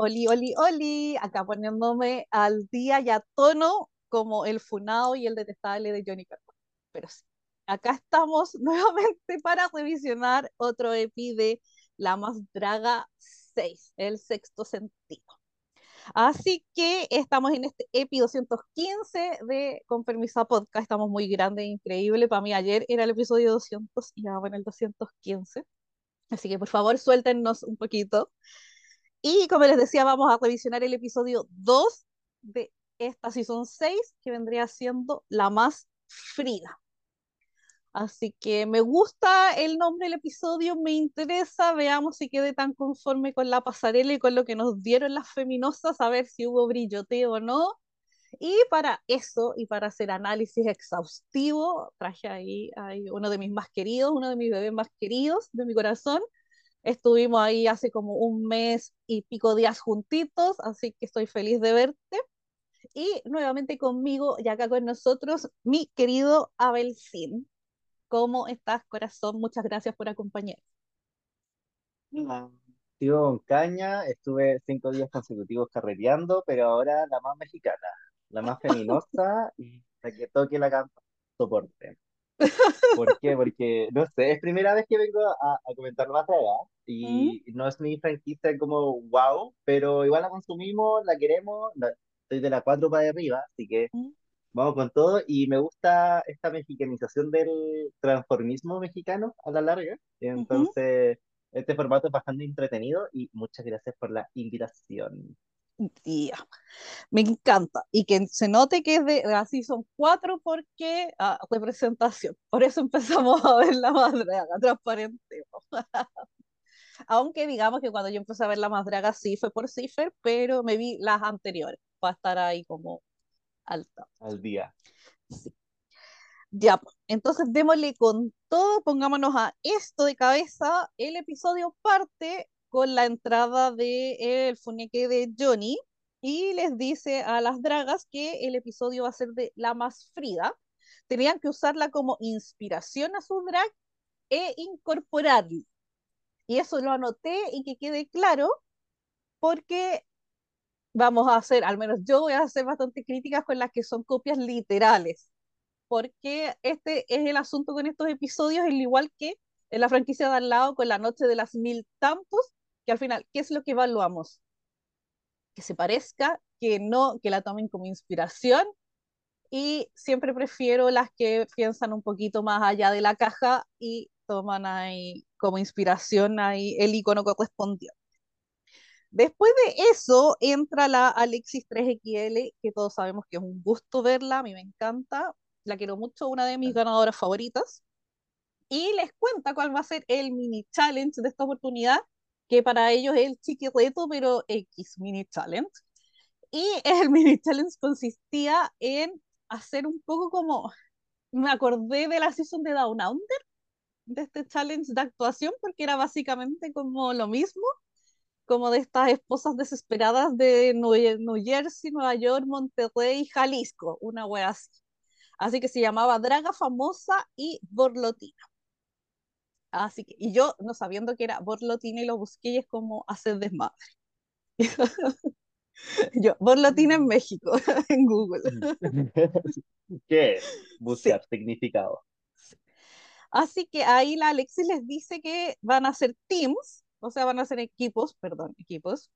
Oli, oli, oli, acá poniéndome al día y a tono como el funado y el detestable de Johnny Carson. Pero sí, acá estamos nuevamente para revisionar otro epi de La Más Draga 6, el sexto sentido. Así que estamos en este EPI 215 de Con Permiso Podcast. Estamos muy grande increíble. Para mí ayer era el episodio 200 y ahora en el 215. Así que por favor suéltenos un poquito. Y como les decía, vamos a revisionar el episodio 2 de esta Season 6, que vendría siendo la más Frida. Así que me gusta el nombre del episodio, me interesa, veamos si quede tan conforme con la pasarela y con lo que nos dieron las feminosas, a ver si hubo brilloteo o no. Y para eso, y para hacer análisis exhaustivo, traje ahí, ahí uno de mis más queridos, uno de mis bebés más queridos de mi corazón. Estuvimos ahí hace como un mes y pico días juntitos, así que estoy feliz de verte. Y nuevamente conmigo y acá con nosotros, mi querido Abel Sin. ¿Cómo estás, corazón? Muchas gracias por acompañarme. Hola. Estuve con caña, estuve cinco días consecutivos carreteando, pero ahora la más mexicana, la más feminosa y la que toque la cama, soporte. ¿Por qué? Porque, no sé, es primera vez que vengo a, a comentar más Draga ¿Mm? y no es mi franquicia como wow, pero igual la consumimos, la queremos, la- estoy de la 4 para arriba, así que ¿Mm? vamos con todo y me gusta esta mexicanización del transformismo mexicano a la larga, entonces este formato es bastante entretenido y muchas gracias por la invitación. Tía, me encanta. Y que se note que es de la Season 4 porque ah, representación. Por eso empezamos a ver la más draga, transparente. Aunque digamos que cuando yo empecé a ver la más draga sí fue por Cipher, pero me vi las anteriores para estar ahí como alta. Al día. Sí. Ya, pues, entonces démosle con todo, pongámonos a esto de cabeza. El episodio parte con la entrada de el funeque de Johnny y les dice a las dragas que el episodio va a ser de la más Frida. Tenían que usarla como inspiración a su drag e incorporarla. Y eso lo anoté y que quede claro porque vamos a hacer, al menos yo voy a hacer bastante críticas con las que son copias literales porque este es el asunto con estos episodios, al igual que en la franquicia de al lado con la noche de las mil tantos, que al final, ¿qué es lo que evaluamos? Que se parezca, que no, que la tomen como inspiración y siempre prefiero las que piensan un poquito más allá de la caja y toman ahí como inspiración ahí el icono correspondiente. Después de eso entra la Alexis 3XL, que todos sabemos que es un gusto verla, a mí me encanta, la quiero mucho, una de mis ganadoras favoritas. y les cuenta cuál va a ser el mini challenge de esta oportunidad, que para ellos es el chiqui reto, pero X mini challenge. Y el mini challenge consistía en hacer un poco como, me acordé de la season de Down Under, de este challenge de actuación, porque era básicamente como lo mismo, como de estas esposas desesperadas de New Jersey, Nueva York, Monterrey, Jalisco, una wea así. Así que se llamaba Draga Famosa y Borlotina. Así que, y yo, no sabiendo que era Borlotina, y lo busqué y es como hacer desmadre. Yo, Borlotina en México, en Google. ¿Qué es? Sí, Buscar significado. sí. Así que ahí la Alexis les dice que van a ser teams, o sea, van a ser equipos, perdón, equipos.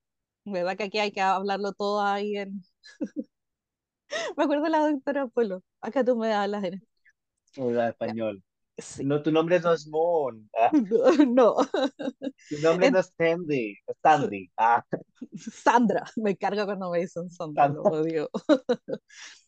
¿Verdad que aquí hay que hablarlo todo ahí en... Me acuerdo de la doctora Polo. Acá tú me hablas en... Hola, Ya, español. Sí, No, tu nombre no es Moon. Ah, no. tu nombre En- no es Sandy. Sandy. Ah, Sandra, me carga cuando me dicen Sandra, lo Sandra. odio.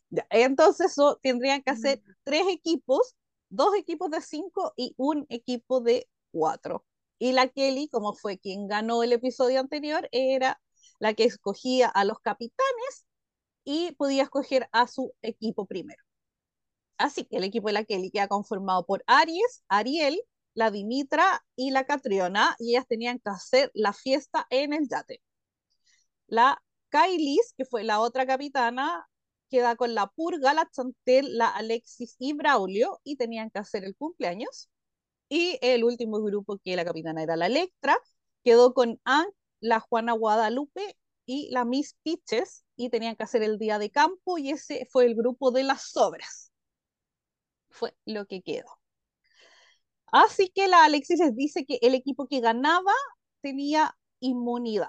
Ya, entonces so, tendrían que hacer tres equipos, dos equipos de cinco y un equipo de cuatro. Y la Kelly, como fue quien ganó el episodio anterior, era la que escogía a los capitanes y podía escoger a su equipo primero. Así que el equipo de la Kelly queda conformado por Aries, Ariel, la Dimitra y la Catriona, y ellas tenían que hacer la fiesta en el yate. La Kylie, que fue la otra capitana, queda con la Purga, la Chantel, la Alexis y Braulio, y tenían que hacer el cumpleaños. Y el último grupo, que la capitana era la Electra, quedó con Anne, la Juana Guadalupe y la Miss Peaches y tenían que hacer el día de campo y ese fue el grupo de las sobras. Fue lo que quedó. Así que la Alexis les dice que el equipo que ganaba tenía inmunidad,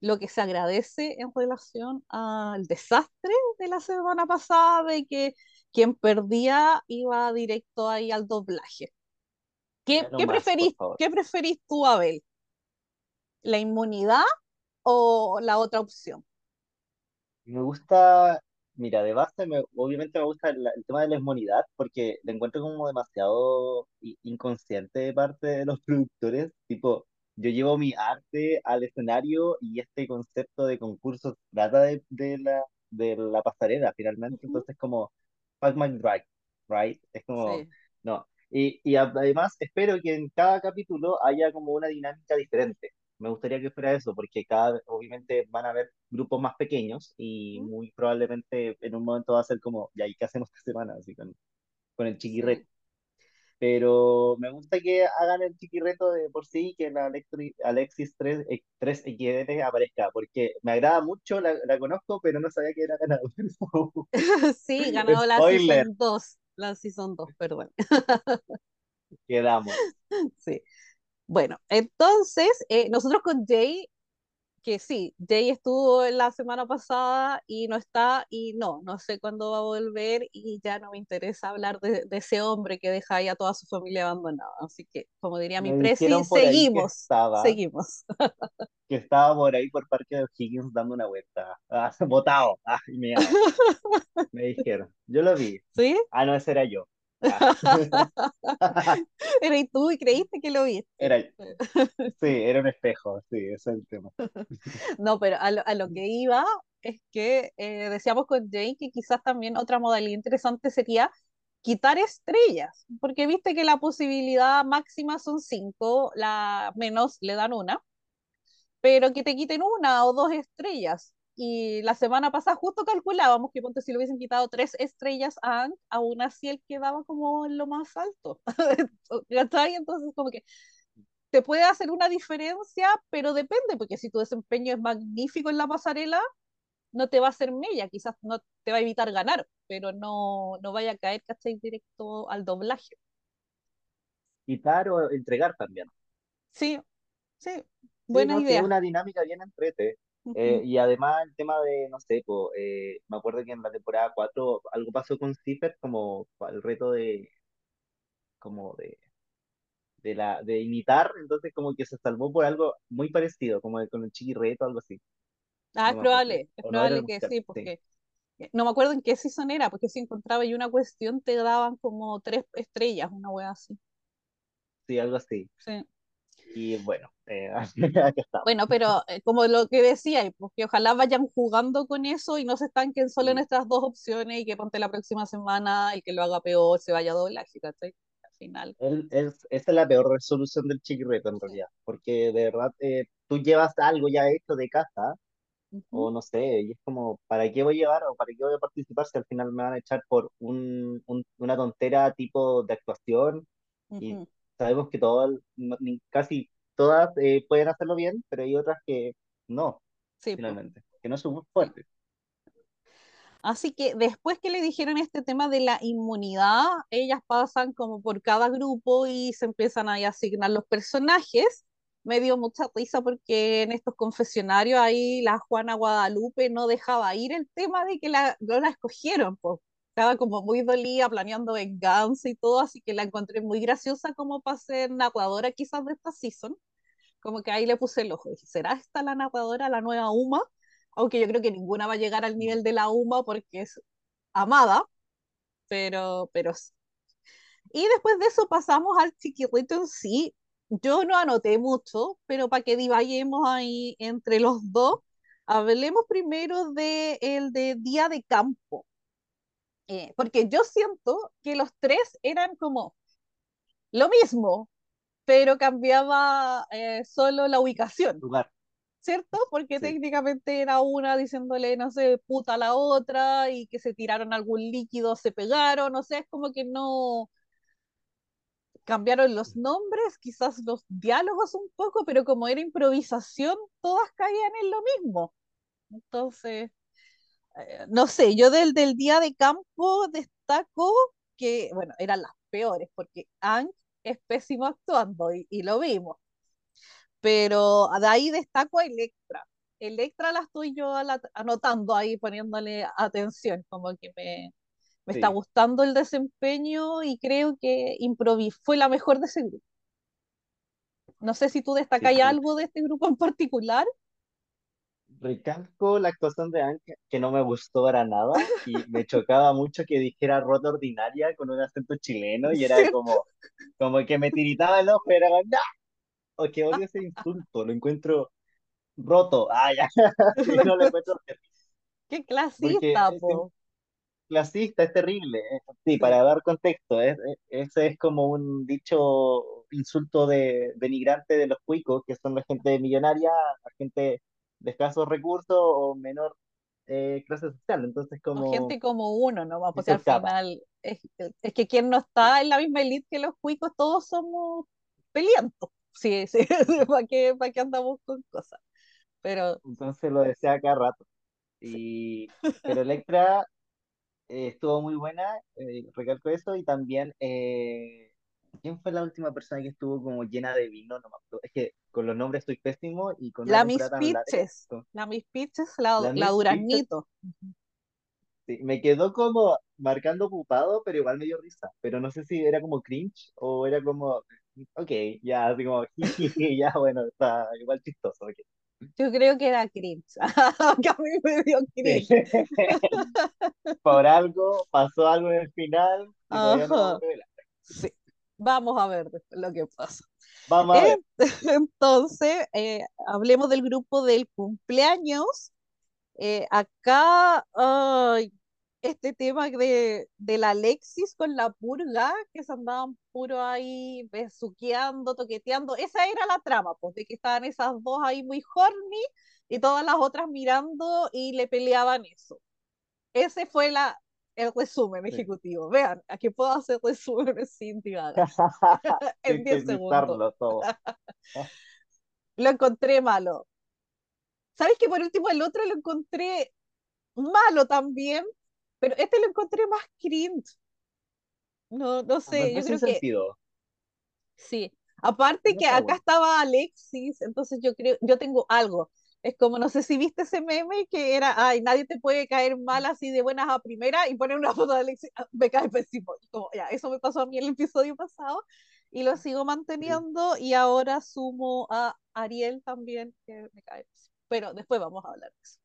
lo que se agradece en relación al desastre de la semana pasada de que quien perdía iba directo ahí al doblaje. ¿Qué, ¿qué más, preferís, ¿Qué preferís tú, Abel? ¿La inmunidad o la otra opción? Me gusta, mira, de base, me- obviamente me gusta el, el tema de la inmunidad porque lo encuentro como demasiado inconsciente de parte de los productores. Tipo, yo llevo mi arte al escenario y este concepto de concursos trata de, de la, de la pasarela finalmente. Ujú, Entonces, como, fuck my drag, right? Es como, Sí. no. Y, y además, espero que en cada capítulo haya como una dinámica diferente. Me gustaría que fuera eso, porque cada, obviamente van a haber grupos más pequeños y muy probablemente en un momento va a ser como, ya, ¿y qué hacemos esta semana? Así con, con el chiquirreto. Pero me gusta que hagan el chiquirreto de por sí, que la Alexi- Alexis 3, eh, 3XD aparezca, porque me agrada mucho, la, la conozco, pero no sabía que era ganador. Sí, ganó la Spoiler, Season 2. La Season 2, perdón. quedamos. Sí. Bueno, entonces, eh, nosotros con Jay, que sí, Jay estuvo la semana pasada y no está, y no, no sé cuándo va a volver y ya no me interesa hablar de, de ese hombre que deja ahí a toda su familia abandonada. Así que, como diría mi presi, que seguimos, estaba, seguimos. que estaba por ahí por Parque de O'Higgins dando una vuelta. Ah, botado, ah. Me dijeron. Yo lo vi. ¿Sí? Ah, no, ese era yo. Era y tú y creíste que lo viste. Era, sí, era un espejo, sí, ese es el tema. No, pero a lo, a lo que iba es que eh, decíamos con Jane que quizás también otra modalidad interesante sería quitar estrellas, porque viste que la posibilidad máxima son cinco, la menos le dan una, pero que te quiten una o dos estrellas. Y la semana pasada justo calculábamos que ponte si le hubiesen quitado tres estrellas a Hank, aún así él quedaba como en lo más alto. Entonces como que te puede hacer una diferencia, pero depende, porque si tu desempeño es magnífico en la pasarela, no te va a hacer mella, quizás no te va a evitar ganar, pero no, no vaya a caer, ¿cachai? Directo al doblaje. Quitar o entregar también. Sí, sí, Sí, buena no, sí, es idea. una dinámica bien entrete. Eh, y además el tema de, no sé, po, eh, me acuerdo que en la temporada 4 algo pasó con Cipher, como el reto de, como de, de, la, de imitar, entonces como que se salvó por algo muy parecido, como con el chiqui reto, algo así. Ah, No es probable, es no probable que sí, porque eh, no me acuerdo en qué season era, porque si encontraba ahí una cuestión te daban como tres estrellas, una wea así. sí, algo así. Sí. Y bueno, eh, acá estamos. Bueno, pero eh, como lo que decía, pues que ojalá vayan jugando con eso y no se estanquen solo en estas dos opciones y que ponte la próxima semana el que lo haga peor se vaya a doblaje, ¿cachai? Al final. Él, es, esa es la peor resolución del chiqui reto en realidad, porque de verdad eh, tú llevas algo ya hecho de casa o no sé, y es como, ¿para qué voy a llevar o para qué voy a participar si al final me van a echar por un, un- una tontera tipo de actuación? Y ujú. Sabemos que todas, casi todas eh, pueden hacerlo bien, pero hay otras que no, Sí, pues, finalmente, que no son muy fuertes. Así que después que le dijeron este tema de la inmunidad, ellas pasan como por cada grupo y se empiezan a asignar los personajes. Me dio mucha risa porque en estos confesionarios ahí la Juana Guadalupe no dejaba ir el tema de que la, no la escogieron, pues. Estaba como muy dolida, planeando venganza y todo, así que la encontré muy graciosa como para ser narradora quizás de esta season. Como que ahí le puse el ojo. Dije, ¿será esta la narradora, la nueva Uma? Aunque yo creo que ninguna va a llegar al nivel de la Uma porque es amada, pero, pero sí. Y después de eso pasamos al chiquirrito en sí. Yo no anoté mucho, pero para que divaguemos ahí entre los dos, hablemos primero de el de día de campo. Eh, porque yo siento que los tres eran como lo mismo, pero cambiaba eh, solo la ubicación. Lugar, ¿cierto? Porque sí. técnicamente era una diciéndole, no sé, puta a la otra y que se tiraron algún líquido, se pegaron, o sea, es como que no, cambiaron los nombres, quizás los diálogos un poco, pero como era improvisación, todas caían en lo mismo. Entonces, no sé, yo del, del día de campo destaco que, bueno, eran las peores, porque Ang es pésimo actuando y, y lo vimos. Pero de ahí destaco a Electra. Electra la estoy yo anotando ahí, poniéndole atención, como que me, me está Sí, gustando el desempeño y creo que improvis fue la mejor de ese grupo. No sé si tú sí, destacáis sí. algo de este grupo en particular. Recalco la actuación de Anne, que no me gustó para nada y me chocaba mucho que dijera rota ordinaria con un acento chileno y era como, como que me tiritaba el ojo, era ¡no! O que odio ese insulto, lo encuentro roto, ah, ya, y no lo encuentro Qué porque clasista, es po. clasista, es terrible. eh. Sí, Sí. para dar contexto, es- es- ese es como un dicho insulto de, denigrante de los cuicos, que son la gente millonaria, la gente de escasos recursos o menor eh, clase social. Entonces, O como gente como uno, ¿no? Pues al final es, es que quien no está en la misma elite que los cuicos, todos somos peleantes. Sí, sí, ¿para qué, para qué andamos con cosas? Pero Entonces lo decía cada rato. sí. Y, pero Electra eh, estuvo muy buena, eh, recalco eso, y también, eh, ¿quién fue la última persona que estuvo como llena de vino? No me acuerdo. Es que con los nombres estoy pésimo y con La Peaches, con la Miss Peaches, la, la Duraznito. sí, me quedó como marcando ocupado, pero igual me dio risa. Pero no sé si era como cringe o era como, ok, ya, así como, ya, bueno, está igual chistoso. ok. Yo creo que era cringe, que a mí me dio Sí. cringe. Por algo, pasó algo en el final y no sí. Vamos a ver lo que pasa. Vamos a ver. En- Entonces, eh, hablemos del grupo del cumpleaños. Eh, acá, ay, este tema de, de la Alexis con la purga, que se andaban puro ahí besuqueando, toqueteando, esa era la trama, pues, de que estaban esas dos ahí muy horny y todas las otras mirando y le peleaban eso. Ese fue la, el resumen Sí. ejecutivo. Vean, aquí puedo hacer resúmenes sin divagar, en 10 segundos. Todo. Lo encontré malo. ¿Sabes que por último el otro lo encontré malo también? Pero este lo encontré más cringe. No, no sé, yo creo que sentido. sí. Aparte No que acá bueno. estaba Alexis, entonces yo creo, yo tengo algo. Es como, no sé si viste ese meme que era, ay, nadie te puede caer mal así de buenas a primera y poner una foto de Alexis, ah, me cae pésimo. Como, ya, eso me pasó a mí en el episodio pasado y lo sigo manteniendo y ahora sumo a Ariel también, que me cae pésimo. Pero después vamos a hablar de eso.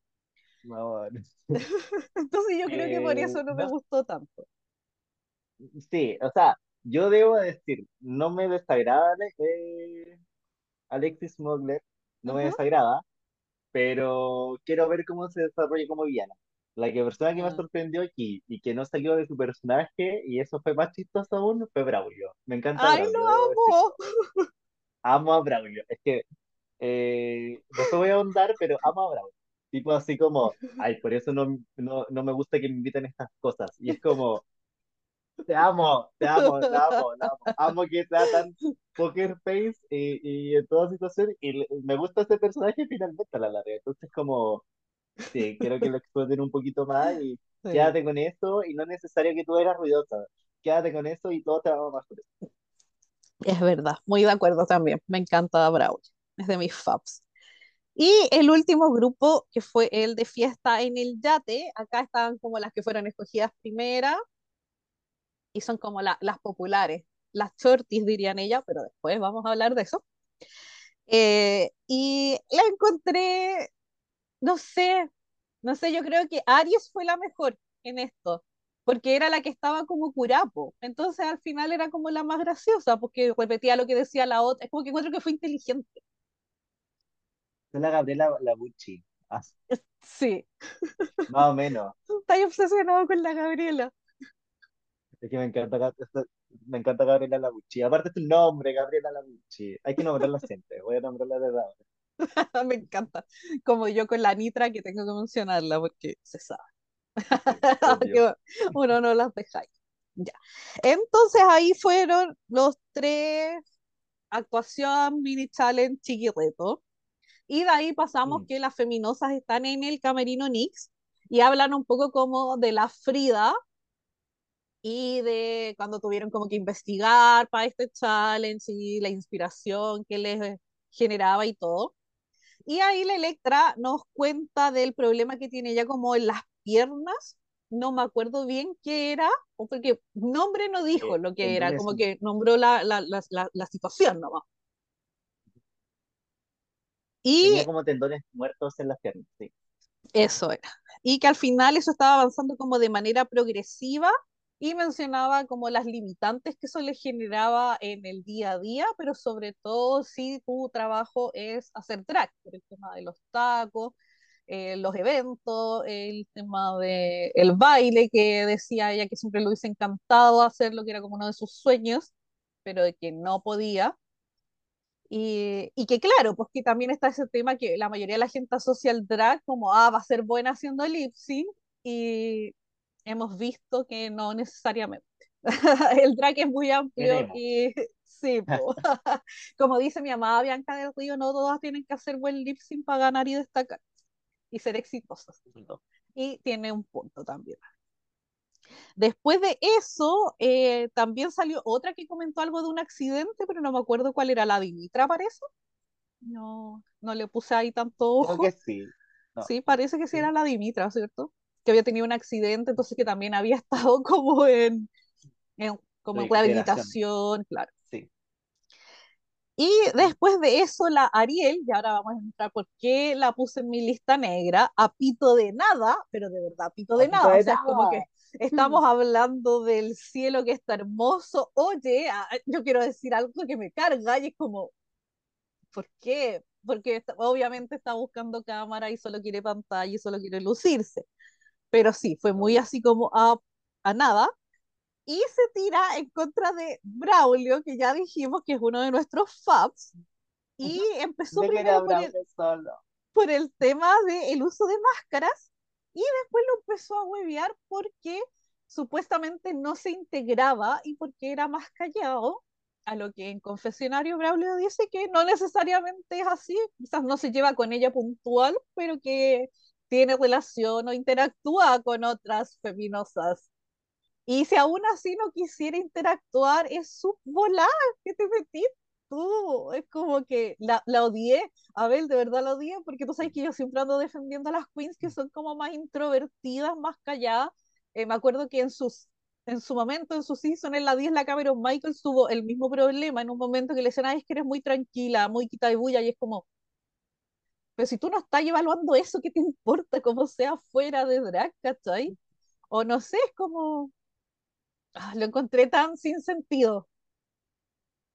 Entonces yo creo que por Eh, eso no me gustó tanto. sí, o sea, yo debo decir, no me desagrada eh, Alexis Mogler, no me desagrada, pero quiero ver cómo se desarrolla como villana. La que persona que me Ah. sorprendió aquí y que no salió de su personaje, y eso fue más chistoso aún, fue Braulio. Me encanta ¡Ay, lo Braulio, debo amo! Amo a Braulio. Es que eh, después voy a ahondar, pero amo a Braulio. Tipo así como, ay, por eso no, no, no me gusta que me inviten estas cosas. Y es como, te amo, te amo, la amo, la amo. Amo que sea tan poker face y, y en toda situación. Y me gusta ese personaje finalmente a la larga. Entonces como, sí, quiero que lo exploten un poquito más y Sí, quédate con eso y no es necesario que tú eras ruidosa. Quédate con eso y todo te va a amar por eso. es verdad, muy de acuerdo también. Me encanta Brawl, es de mis faves. Y el último grupo, que fue el de fiesta en el yate, acá estaban como las que fueron escogidas primera y son como la- las populares, las shorties dirían ella, pero después vamos a hablar de eso. Eh, y la encontré, no sé, no sé, yo creo que Aries fue la mejor en esto, porque era la que estaba como curapo. Entonces al final era como la más graciosa, porque repetía lo que decía la otra. Es como que encuentro que fue inteligente. Es la Gabriela Labucci, ah, Sí, más o menos. estoy obsesionado con la Gabriela. Es que me encanta, me encanta Gabriela Labucci. Aparte tu nombre, Gabriela Labucci. Hay que nombrarla siempre. Voy a nombrarla de ahora. Me encanta. Como yo con la Nitra, que tengo que mencionarla porque se sabe uno no las deja ahí. Ya. Entonces ahí fueron los tres actuación, mini challenge, chiquirreto. Y de ahí pasamos Mm. que las feminosas están en el camerino Nix y hablan un poco como de la Frida y de cuando tuvieron como que investigar para este challenge y la inspiración que les generaba y todo. Y ahí la Electra nos cuenta del problema que tiene ella como en las piernas. No me acuerdo bien qué era, porque nombre no dijo Eh, lo que era, como que nombró la, la, la, la, situación nomás. Tenía Y como tendones muertos en las piernas, sí. eso era. Y que al final eso estaba avanzando como de manera progresiva y mencionaba como las limitantes que eso le generaba en el día a día, pero sobre todo si tu trabajo es hacer drag, por el tema de los tacos, eh, los eventos, el tema de el baile, que decía ella que siempre lo hubiese encantado hacerlo, que era como uno de sus sueños, pero de que no podía. Y, que claro, pues que también está ese tema que la mayoría de la gente asocia al drag como, ah, va a ser buena haciendo lip sync, y hemos visto que no necesariamente. El drag es muy amplio y sí, como dice mi amada Bianca del Río, no todas tienen que hacer buen lip sync para ganar y destacar y ser exitosas. Y tiene un punto también. Después de eso, eh, también salió otra que comentó algo de un accidente, pero no me acuerdo cuál era, la Dimitra, parece. No, no le puse ahí tanto Creo que ojo. sí. No, Sí, parece que sí sí. era la Dimitra, ¿cierto? Que había tenido un accidente, entonces que también había estado como en, en- como en rehabilitación, claro. Sí. Y después de eso, la Ariel, y ahora vamos a entrar por qué la puse en mi lista negra, a pito de nada, pero de verdad, a pito de Papito nada. de O sea, es como que estamos hablando del cielo que está hermoso. Oye, a- yo quiero decir algo que me carga y es como, ¿por qué? Porque está- obviamente está buscando cámara y solo quiere pantalla y solo quiere lucirse. Pero sí, fue muy así como a, a nada. Y se tira en contra de Braulio, que ya dijimos que es uno de nuestros faps. Y empezó De primero por el, solo. por el tema del uso de máscaras y después lo empezó a huevear porque supuestamente no se integraba y porque era más callado, a lo que en confesionario Braulio dice que no necesariamente es así, quizás no se lleva con ella puntual, pero que tiene relación o interactúa con otras feminosas. Y si aún así no quisiera interactuar, es su volada que te metís tú. Es como que la, la odié. Abel, de verdad la odié, porque tú sabes que yo siempre ando defendiendo a las queens que son como más introvertidas, más calladas. Eh, me acuerdo que en sus en su momento, en su season, en la 10, la Cameron Michael tuvo el mismo problema en un momento que le decían, ay, es que eres muy tranquila, muy quita de bulla, y es como, pero si tú no estás evaluando eso, ¿qué te importa cómo sea fuera de drag, ¿cachai? O no sé, es como, ah, lo encontré tan sin sentido.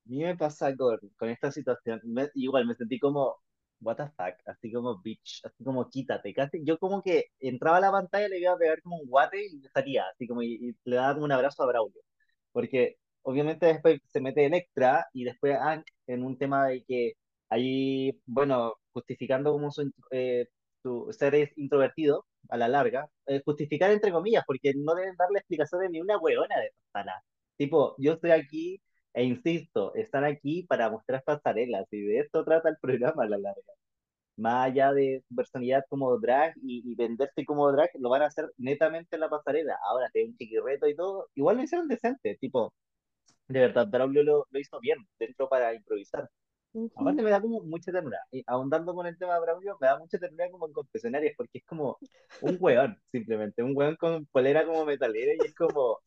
A mí me pasa con, con esta situación, me- igual me sentí como, what the fuck, así como bitch, así como quítate, casi, yo como que entraba a la pantalla, le iba a pegar como un guate y salía, así como, y, y le daba como un abrazo a Braulio, porque obviamente después se mete Electra y después ah, en un tema de que ahí, bueno, justificando como su, eh, su ser es introvertido a la larga, eh, justificar entre comillas, porque no deben darle explicaciones ni una hueona de sala. Tipo, yo estoy aquí e insisto, están aquí para mostrar pasarelas y de esto trata el programa a la larga. Más allá de su personalidad como drag y, venderse como drag, lo van a hacer netamente en la pasarela. Ahora, hay un chiquirreto y todo, igual lo hicieron decente, tipo, de verdad, Braulio lo, lo hizo bien dentro para improvisar. Ujú. Aparte me da como mucha ternura. Y ahondando con el tema de Braulio, me da mucha ternura como en confesionarios, porque es como un weón, simplemente, un weón con polera como metalera y es como,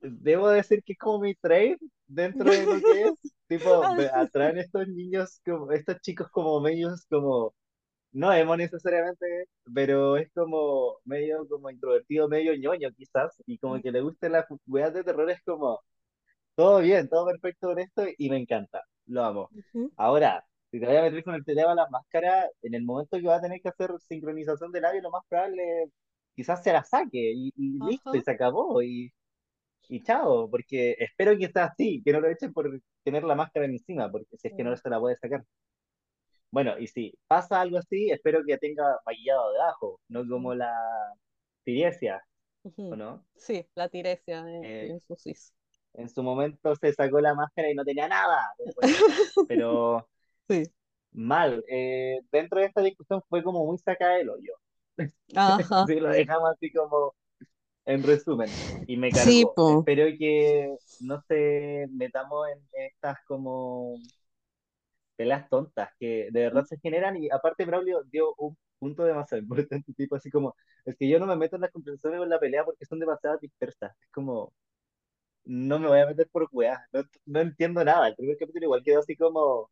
debo decir que es como mi trade dentro de lo que es, tipo, ve- atraen estos niños, como, estos chicos como medios, como, no emo necesariamente, pero es como medio como introvertido, medio ñoño quizás, y como que le gusten las weas de terror, es como, todo bien, todo perfecto con esto, y me encanta, lo amo. Ahora, si te voy a meter con el tema de las máscaras, en el momento que va a tener que hacer sincronización de labios, lo más probable quizás se la saque, y, y listo, y se acabó, y y chao, porque espero que sea así, que no lo echen por tener la máscara encima, porque si es que no se la puede sacar. Bueno, y si pasa algo así, espero que tenga maquillado debajo, no como la Tiresia. ¿o Ujú. no? Sí, la Tiresia de, Eh. En su momento se sacó la máscara y no tenía nada pero Sí. mal. Eh, dentro de esta discusión fue como muy sacada del hoyo. Ajá. Lo dejamos así como en resumen. Y me Sí, cargó. po. Espero que no se metamos en estas como peleas tontas que de verdad se generan y aparte Braulio dio un punto demasiado importante, tipo así como, es que yo no me meto en las conversaciones o en la pelea porque son demasiado dispersas. Es como, no me voy a meter por weá, no, no entiendo nada. El primer capítulo igual quedó así como,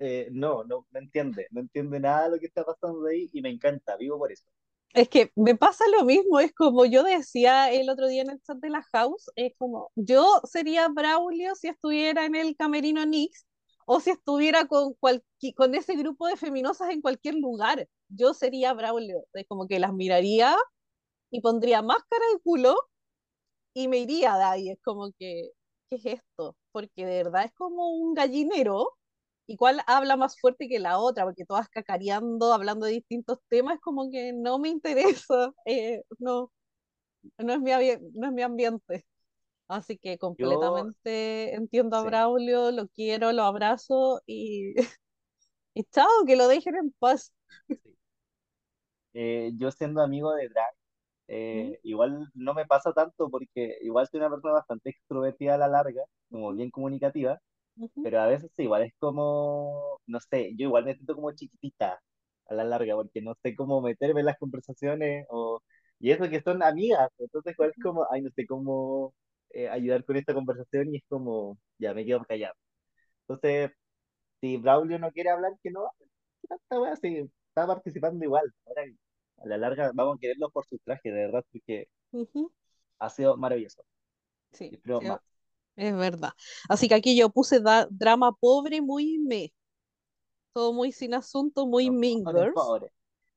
eh, no, no, no entiende, no entiende nada lo que está pasando ahí y me encanta, vivo por eso. Es que me pasa lo mismo, es como yo decía el otro día en el chat de la house, es como yo sería Braulio si estuviera en el Camerino Nix o si estuviera con, cualqui- con ese grupo de feminosas en cualquier lugar. Yo sería Braulio, es como que las miraría y pondría máscara de culo y me iría de ahí. Es como que, ¿qué es esto? Porque de verdad es como un gallinero, y cuál habla más fuerte que la otra, porque todas cacareando, hablando de distintos temas, es como que no me interesa, eh, no, no es mi, no es mi ambiente. Así que Yo, completamente entiendo a sí, Braulio, lo quiero, lo abrazo y, y chao, que lo dejen en paz. sí. Eh, yo siendo amigo de Drag, Eh, igual no me pasa tanto porque igual soy una persona bastante extrovertida a la larga, como bien comunicativa, ujú, pero a veces igual es como, no sé, yo igual me siento como chiquitita a la larga porque no sé cómo meterme en las conversaciones o, y eso que son amigas, entonces igual es como, ay, no sé cómo eh, ayudar con esta conversación y es como, ya me quedo callado. Entonces, si Braulio no quiere hablar, que no. Esta wea sí, está participando igual. Ahora, a la larga vamos a quererlo por sus trajes, de verdad, porque ha sido maravilloso. Sí, espero sí, más. es verdad. Así que aquí yo puse da- drama pobre, muy me. todo muy sin asunto, muy Girls. pobres.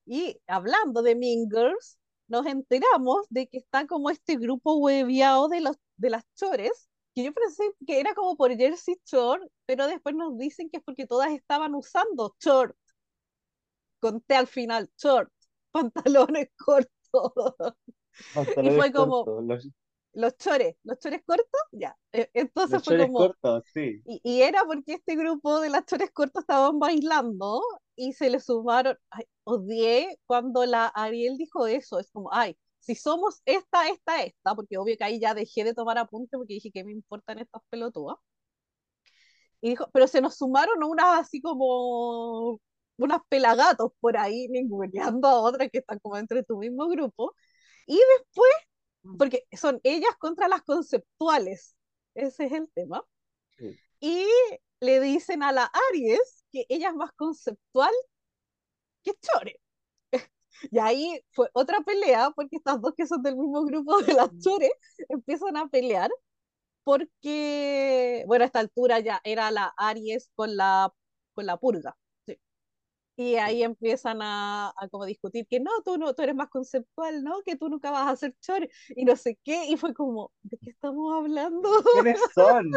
Y hablando de Mean Girls, nos enteramos de que está como este grupo hueviado de, los, de las chores, que yo pensé que era como por Jersey Shore, pero después nos dicen que es porque todas estaban usando short, conté al final, short, pantalones cortos. Y fue como, cortos, los, los chores, los chores cortos, ya. E- los Entonces fue chores como, cortos, sí. Y, y era porque este grupo de las chores cortas estaban bailando y se le sumaron, ay, odié cuando la Ariel dijo eso, es como, ay, si somos esta, esta, esta, porque obvio que ahí ya dejé de tomar apunte porque dije que me importan estas pelotudas. Y dijo, pero se nos sumaron unas así como unas pelagatos por ahí, ninguneando a otras que están como entre tu mismo grupo. Y después, porque son ellas contra las conceptuales, ese es el tema Sí. y le dicen a la Aries que ella es más conceptual que Chore. Y ahí fue otra pelea, porque estas dos que son del mismo grupo de las Chores empiezan a pelear, porque, bueno, a esta altura ya era la Aries con la, con la purga. Y ahí empiezan a, a como discutir que no, tú no, tú eres más conceptual, ¿no? Que tú nunca vas a ser chore y no sé qué. Y fue como, ¿de qué estamos hablando? ¿Quiénes son?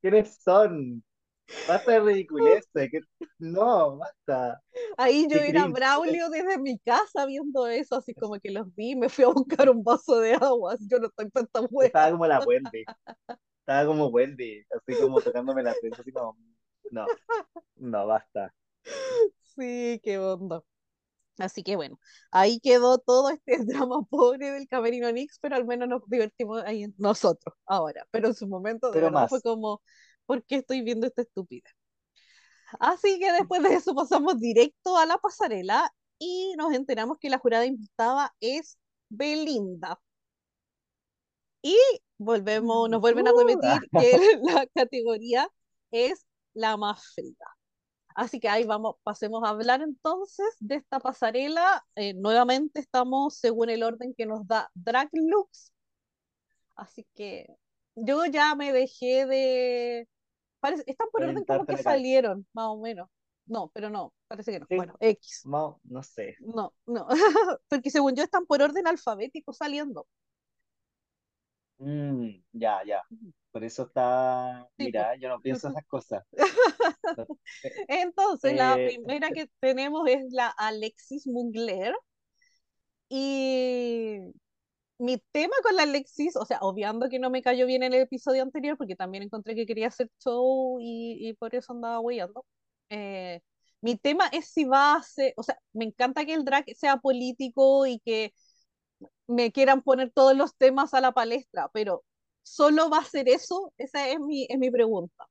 ¿Quiénes son? Basta de ridiculeces. Que... No, basta. Ahí yo Qué era cringe. Braulio desde mi casa viendo eso, así como que los vi, me fui a buscar un vaso de agua, yo no estoy tanta Estaba wea. como la Wendy. Estaba como Wendy, así como tocándome la frente, así como, no, no, basta. Sí, qué onda. Así que bueno, ahí quedó todo este drama pobre del Camerino Nix, pero al menos nos divertimos ahí nosotros ahora. Pero en su momento de Pero verdad fue más. como, ¿por qué estoy viendo esta estupidez? Así que después de eso pasamos directo a la pasarela y nos enteramos que la jurada invitada es Belinda. Y volvemos, nos vuelven a repetir que la categoría es la más fría. Así que ahí vamos, pasemos a hablar entonces de esta pasarela. Eh, nuevamente estamos según el orden que nos da Drag Looks. Así que yo ya me dejé de... Parece, están por orden como que salieron, más o menos. No, pero no, parece que no. Sí, Bueno, X. no, no sé. No, no. Porque según yo están por orden alfabético saliendo. Mm, ya, ya. Por eso está, mira, yo no pienso esas cosas. No, eh, Entonces, la primera que tenemos es la Alexis Mungler. Y mi tema con la Alexis, o sea, obviando que no me cayó bien el episodio anterior, porque también encontré que quería hacer show y, y por eso andaba weyando. Eh, mi tema es si va a ser, o sea, me encanta que el drag sea político y que me quieran poner todos los temas a la palestra, pero ¿solo va a ser eso? Esa es mi, es mi pregunta.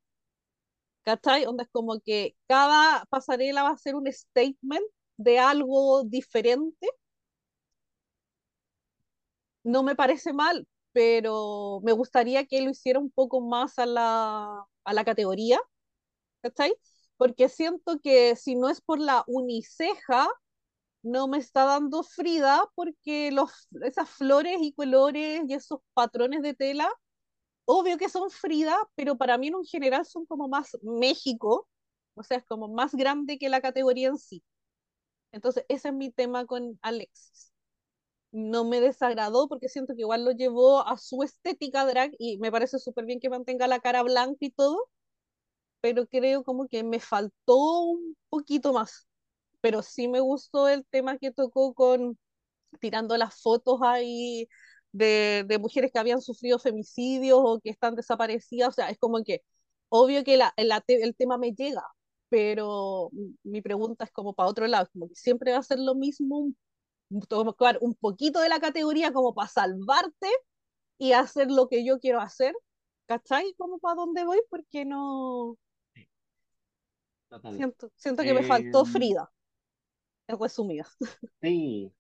¿Cachai? Onda es como que cada pasarela va a ser un statement de algo diferente no me parece mal, pero me gustaría que lo hiciera un poco más a la, a la categoría, ¿cachai? Porque siento que si no es por la uniceja, no me está dando Frida, porque los, esas flores y colores y esos patrones de tela, obvio que son Frida, pero para mí en un general son como más México, o sea, es como más grande que la categoría en sí. Entonces, ese es mi tema con Alexis no me desagradó porque siento que igual lo llevó a su estética drag y me parece súper bien que mantenga la cara blanca y todo, pero creo como que me faltó un poquito más. Pero sí me gustó el tema que tocó con tirando las fotos ahí de, de mujeres que habían sufrido femicidios o que están desaparecidas. O sea, es como que obvio que la, la, el tema me llega, pero mi pregunta es como para otro lado, como que siempre va a ser lo mismo un tomar un poquito de la categoría como para salvarte y hacer lo que yo quiero hacer, ¿cachai? Como para dónde voy, porque no... Siento, siento que me faltó Eh, Frida, resumidas. sí,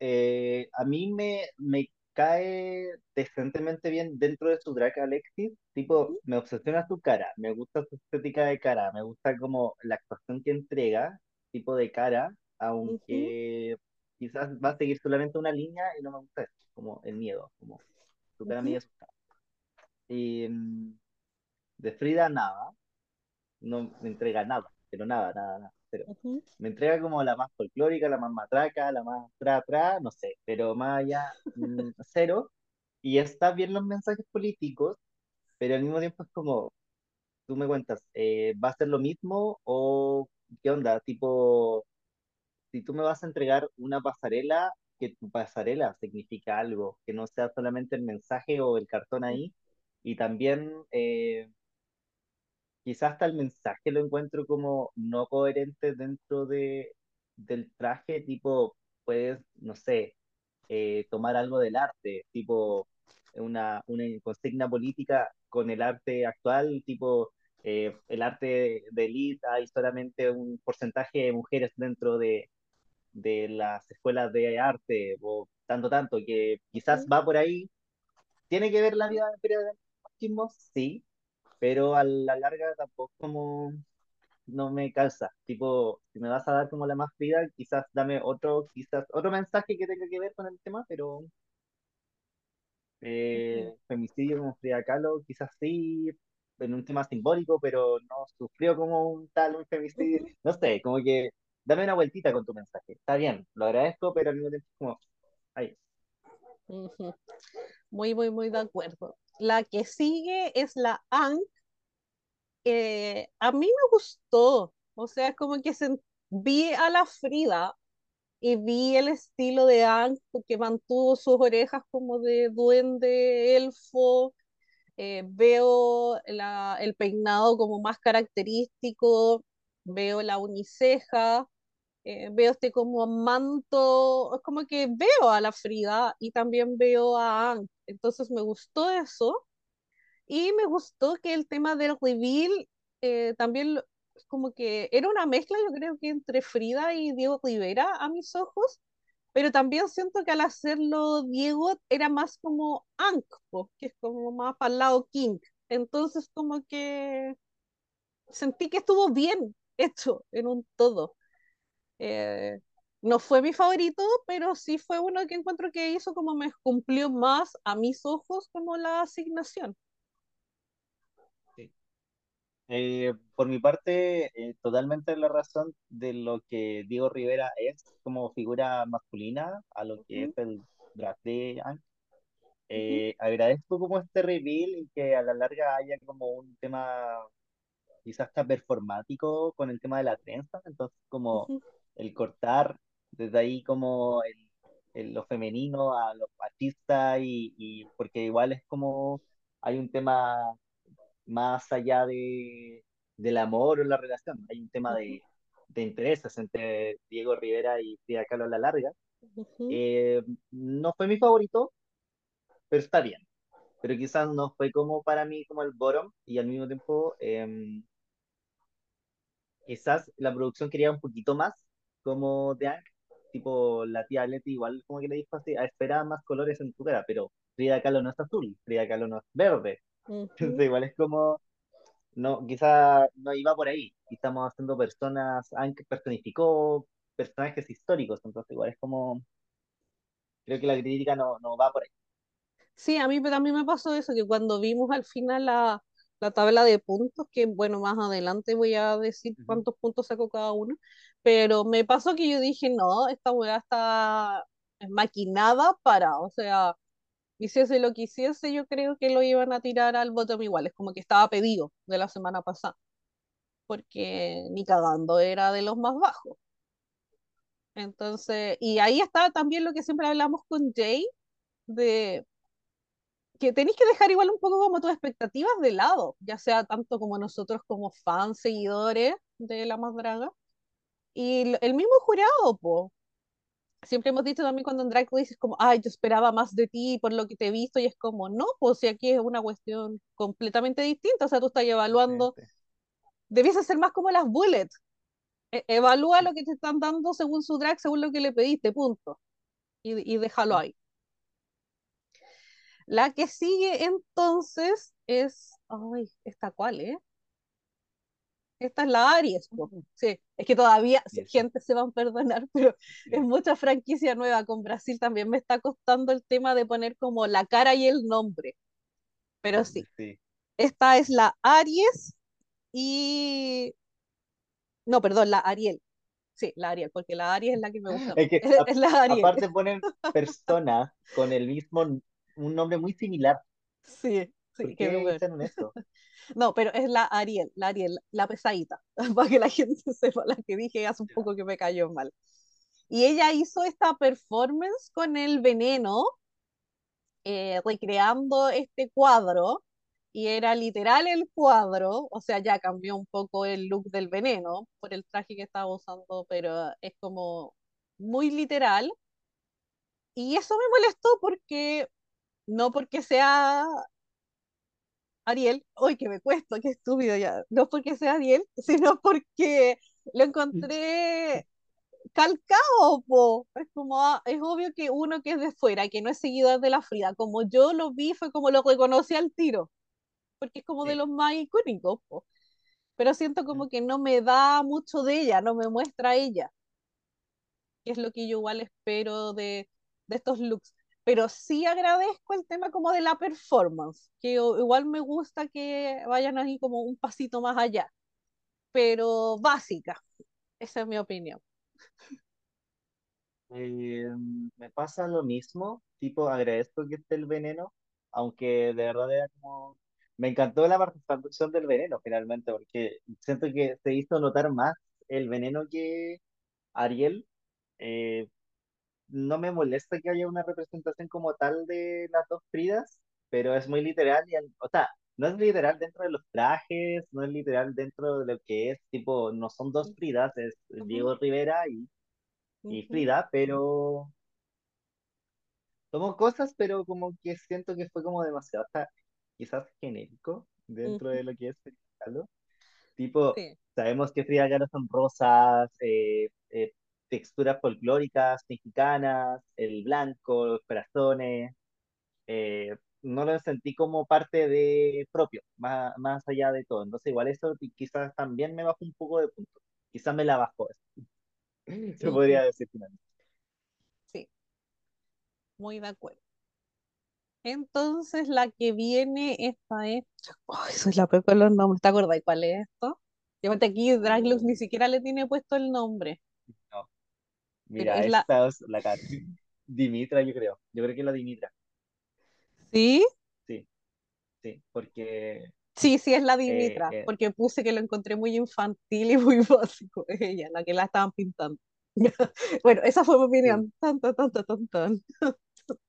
eh, a mí me, me cae decentemente bien dentro de su drag Alexis. Tipo, me obsesiona su cara, me gusta su estética de cara, me gusta como la actuación que entrega, tipo de cara, aunque quizás va a seguir solamente una línea y no me gusta eso, como el miedo, como su cara medio ujú, asustada. Y mm, de Frida nada, no me entrega nada, pero nada, nada, nada. Pero ujú, me entrega como la más folclórica, la más matraca, la más tra, tra, no sé, pero más allá, mm, cero. Y está bien los mensajes políticos, pero al mismo tiempo es como, tú me cuentas, eh, ¿va a ser lo mismo o qué onda? Tipo, si tú me vas a entregar una pasarela, que tu pasarela significa algo, que no sea solamente el mensaje o el cartón ahí. Y también, eh, quizás hasta el mensaje lo encuentro como no coherente dentro de, del traje, tipo, puedes, no sé, eh, tomar algo del arte, tipo una, una consigna política con el arte actual, tipo eh, el arte de élite, hay solamente un porcentaje de mujeres dentro de, de las escuelas de arte, o tanto, tanto, que quizás va por ahí. ¿Tiene que ver la vida del machismo? Sí, pero a la larga tampoco como no me calza. Tipo, si me vas a dar como la más fría, quizás dame otro, quizás otro mensaje que tenga que ver con el tema, pero eh, femicidio como Frida Kahlo, quizás sí, en un tema simbólico, pero no sufrió como un tal, un femicidio. No sé, como que dame una vueltita con tu mensaje. Está bien, lo agradezco, pero al mismo tiempo como, ujú. Muy, muy, muy de acuerdo. La que sigue es la Ang. eh, a mí me gustó, o sea, como que vi a la Frida y vi el estilo de Ang que mantuvo sus orejas como de duende, elfo, eh, veo el peinado como más característico, veo la uniceja, eh, veo este como manto, es como que veo a la Frida y también veo a Ang, entonces me gustó eso y me gustó que el tema del reveal eh, también como que era una mezcla, yo creo que entre Frida y Diego Rivera a mis ojos, pero también siento que al hacerlo Diego era más como Ankh, que es como más para el lado King. Entonces como que sentí que estuvo bien hecho en un todo. Eh, no fue mi favorito, pero sí fue uno que encuentro que hizo como me cumplió más a mis ojos como la asignación. sí. Eh, por mi parte, eh, totalmente la razón de lo que Diego Rivera es como figura masculina a lo que es el draft de agradezco como este reveal y que a la larga haya como un tema quizás hasta performático con el tema de la trenza, entonces como el cortar desde ahí como el, el- lo femenino a lo machista y, y porque igual es como hay un tema más allá de, del amor o la relación, hay un tema de, de intereses entre Diego Rivera y Frida Kahlo a la larga. Eh, no fue mi favorito, pero está bien. Pero quizás no fue como para mí como el bottom y al mismo tiempo em, quizás la producción quería un poquito más como de Ang, tipo la tía Leti igual como que le dijo así, "Ah, espera más colores en tu cara, pero Frida Kahlo no es azul, Frida Kahlo no es verde, entonces igual es como, no, quizá no iba por ahí, y estamos haciendo personas, Ang personificó personajes históricos, entonces igual es como, creo que la crítica no, no va por ahí. Sí, a mí también me pasó eso, que cuando vimos al final la, la tabla de puntos, que bueno, más adelante voy a decir cuántos puntos sacó cada uno, pero me pasó que yo dije, no, esta weá está maquinada para, o sea, hiciese lo que hiciese, yo creo que lo iban a tirar al bottom igual, es como que estaba pedido de la semana pasada, porque ni cagando era de los más bajos. Entonces, y ahí está también lo que siempre hablamos con Jay, de que tenéis que dejar igual un poco como tus expectativas de lado, ya sea tanto como nosotros como fans, seguidores de La Más Draga, y el mismo jurado, po. Siempre hemos dicho también cuando en Drag Race es como, ay, yo esperaba más de ti por lo que te he visto, y es como, no, pues si aquí es una cuestión completamente distinta, o sea, tú estás evaluando, Diferente. debiese ser más como las bullets, e- evalúa lo que te están dando según su drag, según lo que le pediste, punto, y, y déjalo Sí. ahí. La que sigue entonces es, ay, ¿esta cuál, eh? Esta es la Aries. Sí, es que todavía sí, gente se van a perdonar, pero es mucha franquicia nueva. Con Brasil también me está costando el tema de poner como la cara y el nombre. Pero sí, sí. esta es la Aries y... No, perdón, la Ariel. Sí, la Ariel, porque la Aries es la que me gusta. Es que Es, a- es la Ariel. aparte ponen personas con el mismo, un nombre muy similar. Sí, ¿Por sí, qué qué hicieron eso? No, pero es la Ariel, la Ariel, la pesadita, para que la gente sepa la que dije hace un poco que me cayó mal. Y ella hizo esta performance con el veneno, eh, recreando este cuadro, y era literal el cuadro, o sea, ya cambió un poco el look del veneno por el traje que estaba usando, pero es como muy literal. Y eso me molestó porque, no porque sea Ariel, hoy que me cuesta, qué estúpido ya, no porque sea Ariel, sino porque lo encontré calcado, po. Es como, ah, es obvio que uno que es de fuera, que no es seguidor de la Frida, como yo lo vi, fue como lo reconocí al tiro, porque es como de los más icónicos, po. Pero siento Ujú. como que no me da mucho de ella, no me muestra ella, que es lo que yo igual espero de, de estos looks. Pero sí agradezco el tema como de la performance, que igual me gusta que vayan ahí como un pasito más allá, pero básica, esa es mi opinión. Eh, me pasa lo mismo, tipo, agradezco que esté el veneno, aunque de verdad era como... Me encantó la participación del veneno finalmente, porque siento que se hizo notar más el veneno que Ariel. Eh, no me molesta que haya una representación como tal de las dos Fridas, pero es muy literal y, o sea, no es literal dentro de los trajes, no es literal dentro de lo que es, tipo, no son dos Fridas, es Diego Rivera y, y Frida, pero tomó cosas, pero como que siento que fue como demasiado, quizás genérico dentro de lo que es Frida Kahlo. Tipo, sí. sabemos que Frida Kahlo son rosas, eh, eh, texturas folclóricas mexicanas, el blanco, los corazones, eh, no lo sentí como parte de propio, más, más allá de todo. Entonces, igual eso qui- quizás también me bajó un poco de punto. Quizás me la bajó eso. Se podría decir finalmente. Sí, muy de acuerdo. Entonces, la que viene, esta es. Ay, soy la peor con los nombres. ¿Te acuerdas cuál es esto? Fíjate aquí, Draglux ni siquiera le tiene puesto el nombre, Mira, es la. esta es la cara. Dimitra, yo creo. Yo creo que es la Dimitra. ¿Sí? Sí, sí, porque Sí, sí, es la eh, Dimitra, eh, porque puse que lo encontré muy infantil y muy básico. Es ella, la que la estaban pintando. Bueno, esa fue mi opinión. Tan, tan, tan, tan, tan.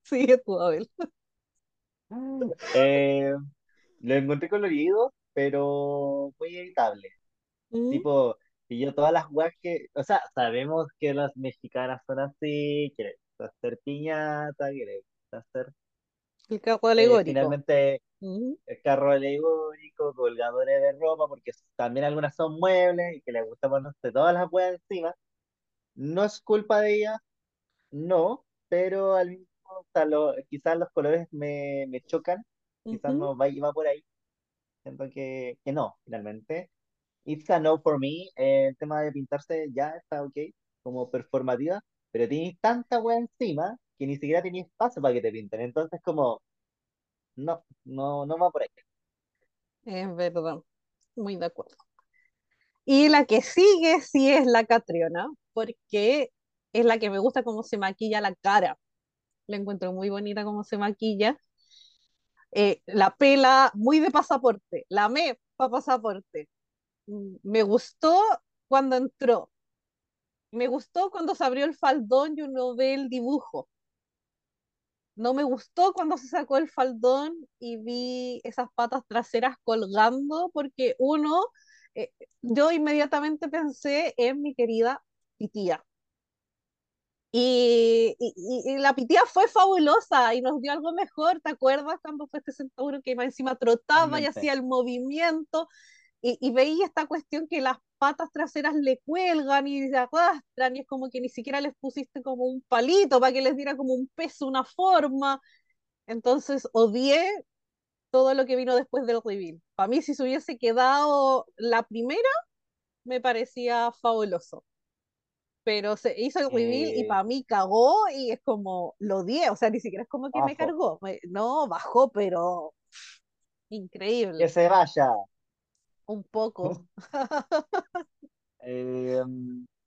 Sigue tú, Abel. Eh, lo encontré colorido, pero muy evitable. ¿Mm? Tipo, y yo todas las weas que, o sea, sabemos que las mexicanas son así, que les gusta hacer piñata, que les gusta hacer El carro eh, alegórico. finalmente ¿Mm? el carro alegórico, colgadores de ropa, porque también algunas son muebles y que les gusta ponerse todas las weas encima. No es culpa de ellas, no, pero al mismo o sea, lo- quizás los colores me, me chocan, quizás no va, va por ahí, siento que, que no, finalmente. It's a no for me. eh, el tema de pintarse ya está ok, como performativa, pero tienes tanta wea encima que ni siquiera tenías espacio para que te pinten. Entonces, como, no, no, no va por ahí. Es verdad. Muy de acuerdo. Y la que sigue sí es la Catriona, porque es la que me gusta cómo se maquilla la cara. La encuentro muy bonita cómo se maquilla. Eh, la pela muy de pasaporte. La amé para pasaporte. Me gustó cuando entró. Me gustó cuando se abrió el faldón y uno ve el dibujo. No me gustó cuando se sacó el faldón y vi esas patas traseras colgando, porque uno, eh, yo inmediatamente pensé en mi querida Pitía. Y, y, y- la pitía fue fabulosa y nos dio algo mejor. ¿Te acuerdas cuando fue este centauro que más encima trotaba y hacía el movimiento? Y, y veía esta cuestión que las patas traseras le cuelgan y se arrastran y es como que ni siquiera les pusiste como un palito para que les diera como un peso, una forma. Entonces odié todo lo que vino después del reveal. Para mí si se hubiese quedado la primera, me parecía fabuloso pero se hizo el reveal y Eh, para mí cagó y es como, lo odié, o sea, ni siquiera es como que me cargó, me- no, bajó, pero Que increíble, se vaya. Un poco. Eh,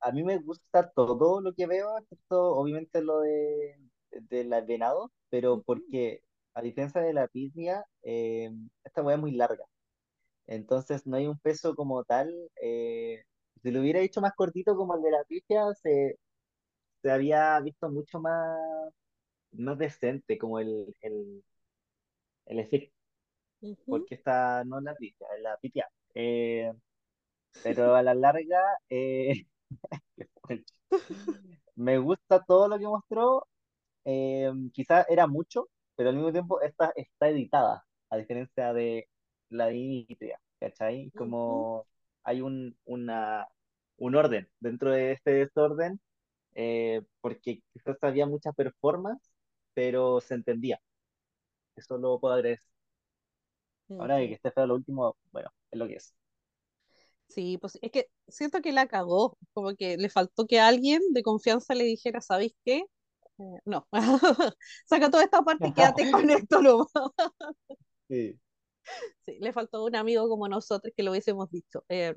a mí me gusta todo lo que veo, excepto obviamente lo de, de la venado, pero porque a diferencia de la pisnia, eh, esta weá es muy larga. Entonces no hay un peso como tal. eh, si lo hubiera hecho más cortito como el de la pifia, se, se había visto mucho más, más decente como el, el, el efecto, ujú. porque esta no es la pifia, es la pifia. Eh, pero a la larga, eh, me gusta todo lo que mostró. Eh, quizás era mucho, pero al mismo tiempo esta está editada, a diferencia de la de Initria, ¿cachai? Como hay un, una, un orden dentro de este desorden, eh, porque quizás había mucha performance, pero se entendía. Eso lo puedo agradecer. Ahora que esté feo lo último, bueno, es lo que es. Sí, pues es que siento que la cagó, como que le faltó que alguien de confianza le dijera, ¿sabéis qué? Eh, no, saca toda esta parte y quédate con esto nomás. Sí, Sí, le faltó un amigo como nosotros que lo hubiésemos dicho, eh,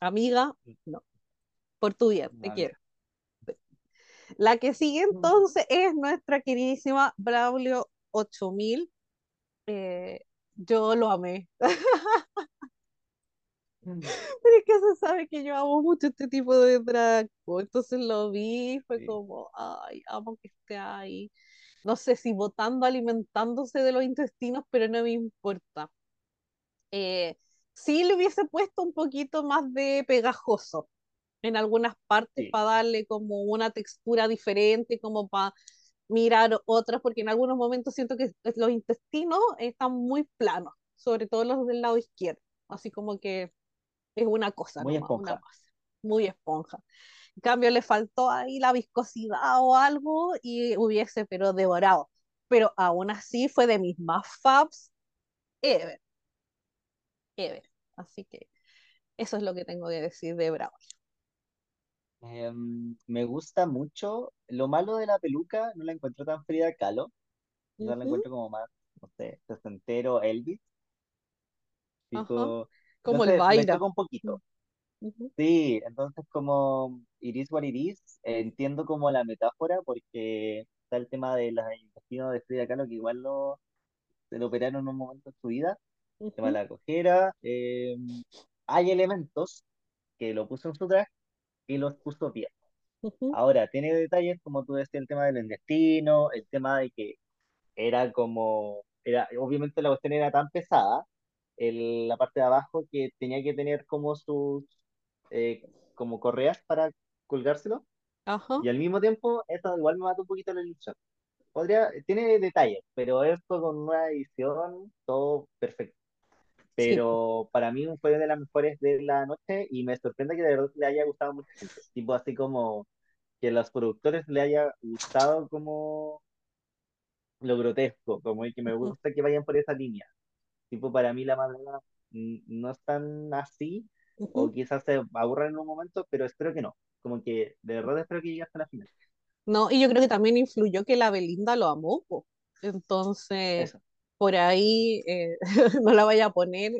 amiga, no, por tu bien, te quiero. La que sigue entonces es nuestra queridísima Braulio 8000. Eh, yo lo amé. Pero es que se sabe que yo amo mucho este tipo de drag. Entonces lo vi, fue Sí, como, ay, amo que esté ahí. No sé si botando, alimentándose de los intestinos, pero no me importa. Eh, sí le hubiese puesto un poquito más de pegajoso en algunas partes sí, para darle como una textura diferente, como para mirar otras, porque en algunos momentos siento que los intestinos están muy planos, sobre todo los del lado izquierdo, así como que es una cosa muy nomás, una esponja. masa, muy esponja. En cambio, le faltó ahí la viscosidad o algo y hubiese, pero devorado. Pero aún así fue de mis más faves ever, ever. Así que eso es lo que tengo que decir de Bravo. Em, me gusta mucho. Lo malo de la peluca, no la encuentro tan Frida Kahlo. No la encuentro como más, no sé, sesentero Elvis. Tipo, como el entonces me choca un poquito. Ujú, Sí, entonces como it is what it is, eh, entiendo como la metáfora porque está el tema de los intestinos de Frida Kahlo que igual lo, se lo operaron en un momento de su vida, el tema de ujú, la cojera. eh, hay elementos que lo puso en su traje y los puso bien. Ujú, Ahora, tiene detalles como tú decías, el tema del destino, el tema de que era como, era, obviamente la cuestión era tan pesada, el- la parte de abajo que tenía que tener como sus, eh, como correas para colgárselo, Ajá, y al mismo tiempo, eso igual me mató un poquito la ilusión. Podría, tiene detalles, pero esto con una edición, todo perfecto. sí. Pero para mí fue de las mejores de la noche y me sorprende que de verdad le haya gustado gente. Tipo así como que a los productores le haya gustado como lo grotesco, como el que me gusta que vayan por esa línea. Tipo, para mí la mm, no es tan así, o ujú. quizás se aburran en un momento, pero espero que no. Como que de verdad espero que llegue hasta la final. No, y yo creo que también influyó que la Belinda lo amó, po. Entonces, Eso. por ahí eh, no la vaya a poner.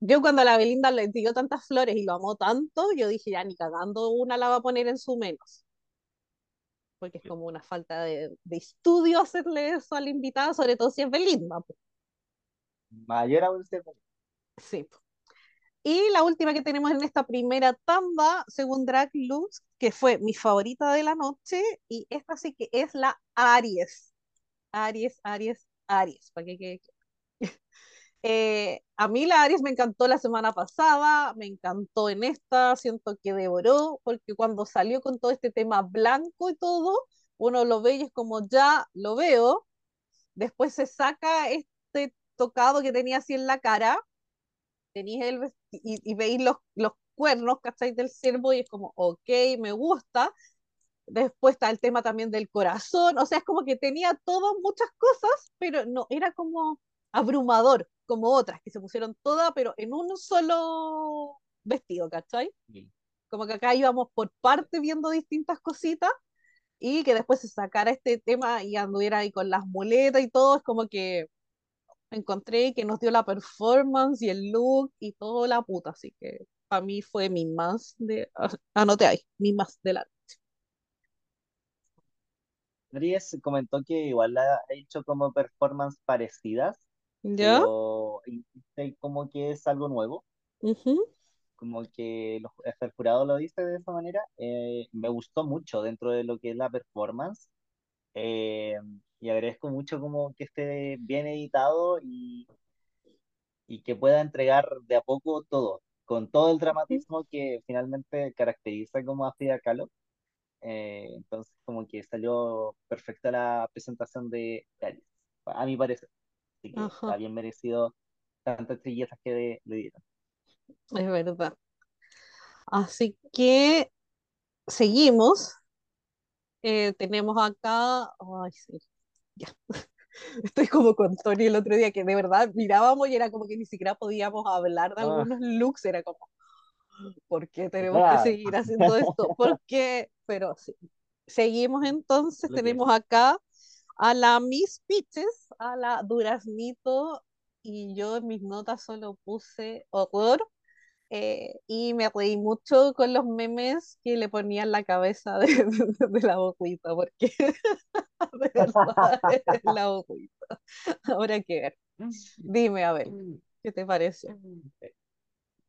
Yo cuando a la Belinda le dio tantas flores y lo amó tanto, yo dije, ya ni cagando una la va a poner en su menos, porque es como una falta de, de estudio hacerle eso a la invitada, sobre todo si es Belinda. po. Mayor aún se Sí. Y la última que tenemos en esta primera tanda, según Drag Lux, que fue mi favorita de la noche, y esta sí que es la Aries. Aries, Aries, Aries, para que quede Eh, a mí la Aries me encantó la semana pasada, me encantó en esta, siento que devoró, porque cuando salió con todo este tema blanco y todo, uno lo ve y es como ya lo veo, después se saca este tocado que tenía así en la cara, tenéis el y, y veis los, los cuernos, ¿cachai? Del ciervo y es como, ok, me gusta. Después está el tema también del corazón, o sea, es como que tenía todas muchas cosas, pero no, era como abrumador, como otras que se pusieron todas, pero en un solo vestido, ¿cachai? Sí. Como que acá íbamos por parte viendo distintas cositas y que después se sacara este tema y anduviera ahí con las muletas y todo, es como que encontré que nos dio la performance y el look y todo la puta, así que para mí fue mi más de, anoté ahí, mi más de la, Aries comentó que igual ha hecho como performance parecidas, ¿ya? pero como que es algo nuevo, Ujú. como que los- el jurado lo dice de esa manera. Eh, me gustó mucho dentro de lo que es la performance eh, y agradezco mucho como que esté bien editado y, y que pueda entregar de a poco todo, con todo el dramatismo que finalmente caracteriza como a Frida Kahlo. Eh, entonces, como que salió perfecta la presentación de Caris, a mi parecer. Así que está bien merecido tantas trillezas que le, le dieron. es verdad. Así que seguimos. Eh, tenemos acá, ay, sí, ya. Estoy como con Tony el otro día, que de verdad mirábamos y era como que ni siquiera podíamos hablar de Ah, algunos looks, era como, ¿por qué tenemos que seguir haciendo esto? ¿Por qué? Pero sí. Seguimos entonces, lo tenemos acá a la Miss Peaches, a la Duraznito, y yo en mis notas solo puse horror Eh, y me reí mucho con los memes que le ponían la cabeza de, de, de la bocuita, porque de verdad es la bocuita. Habrá que ver. Dime, Abel, ¿qué te pareció?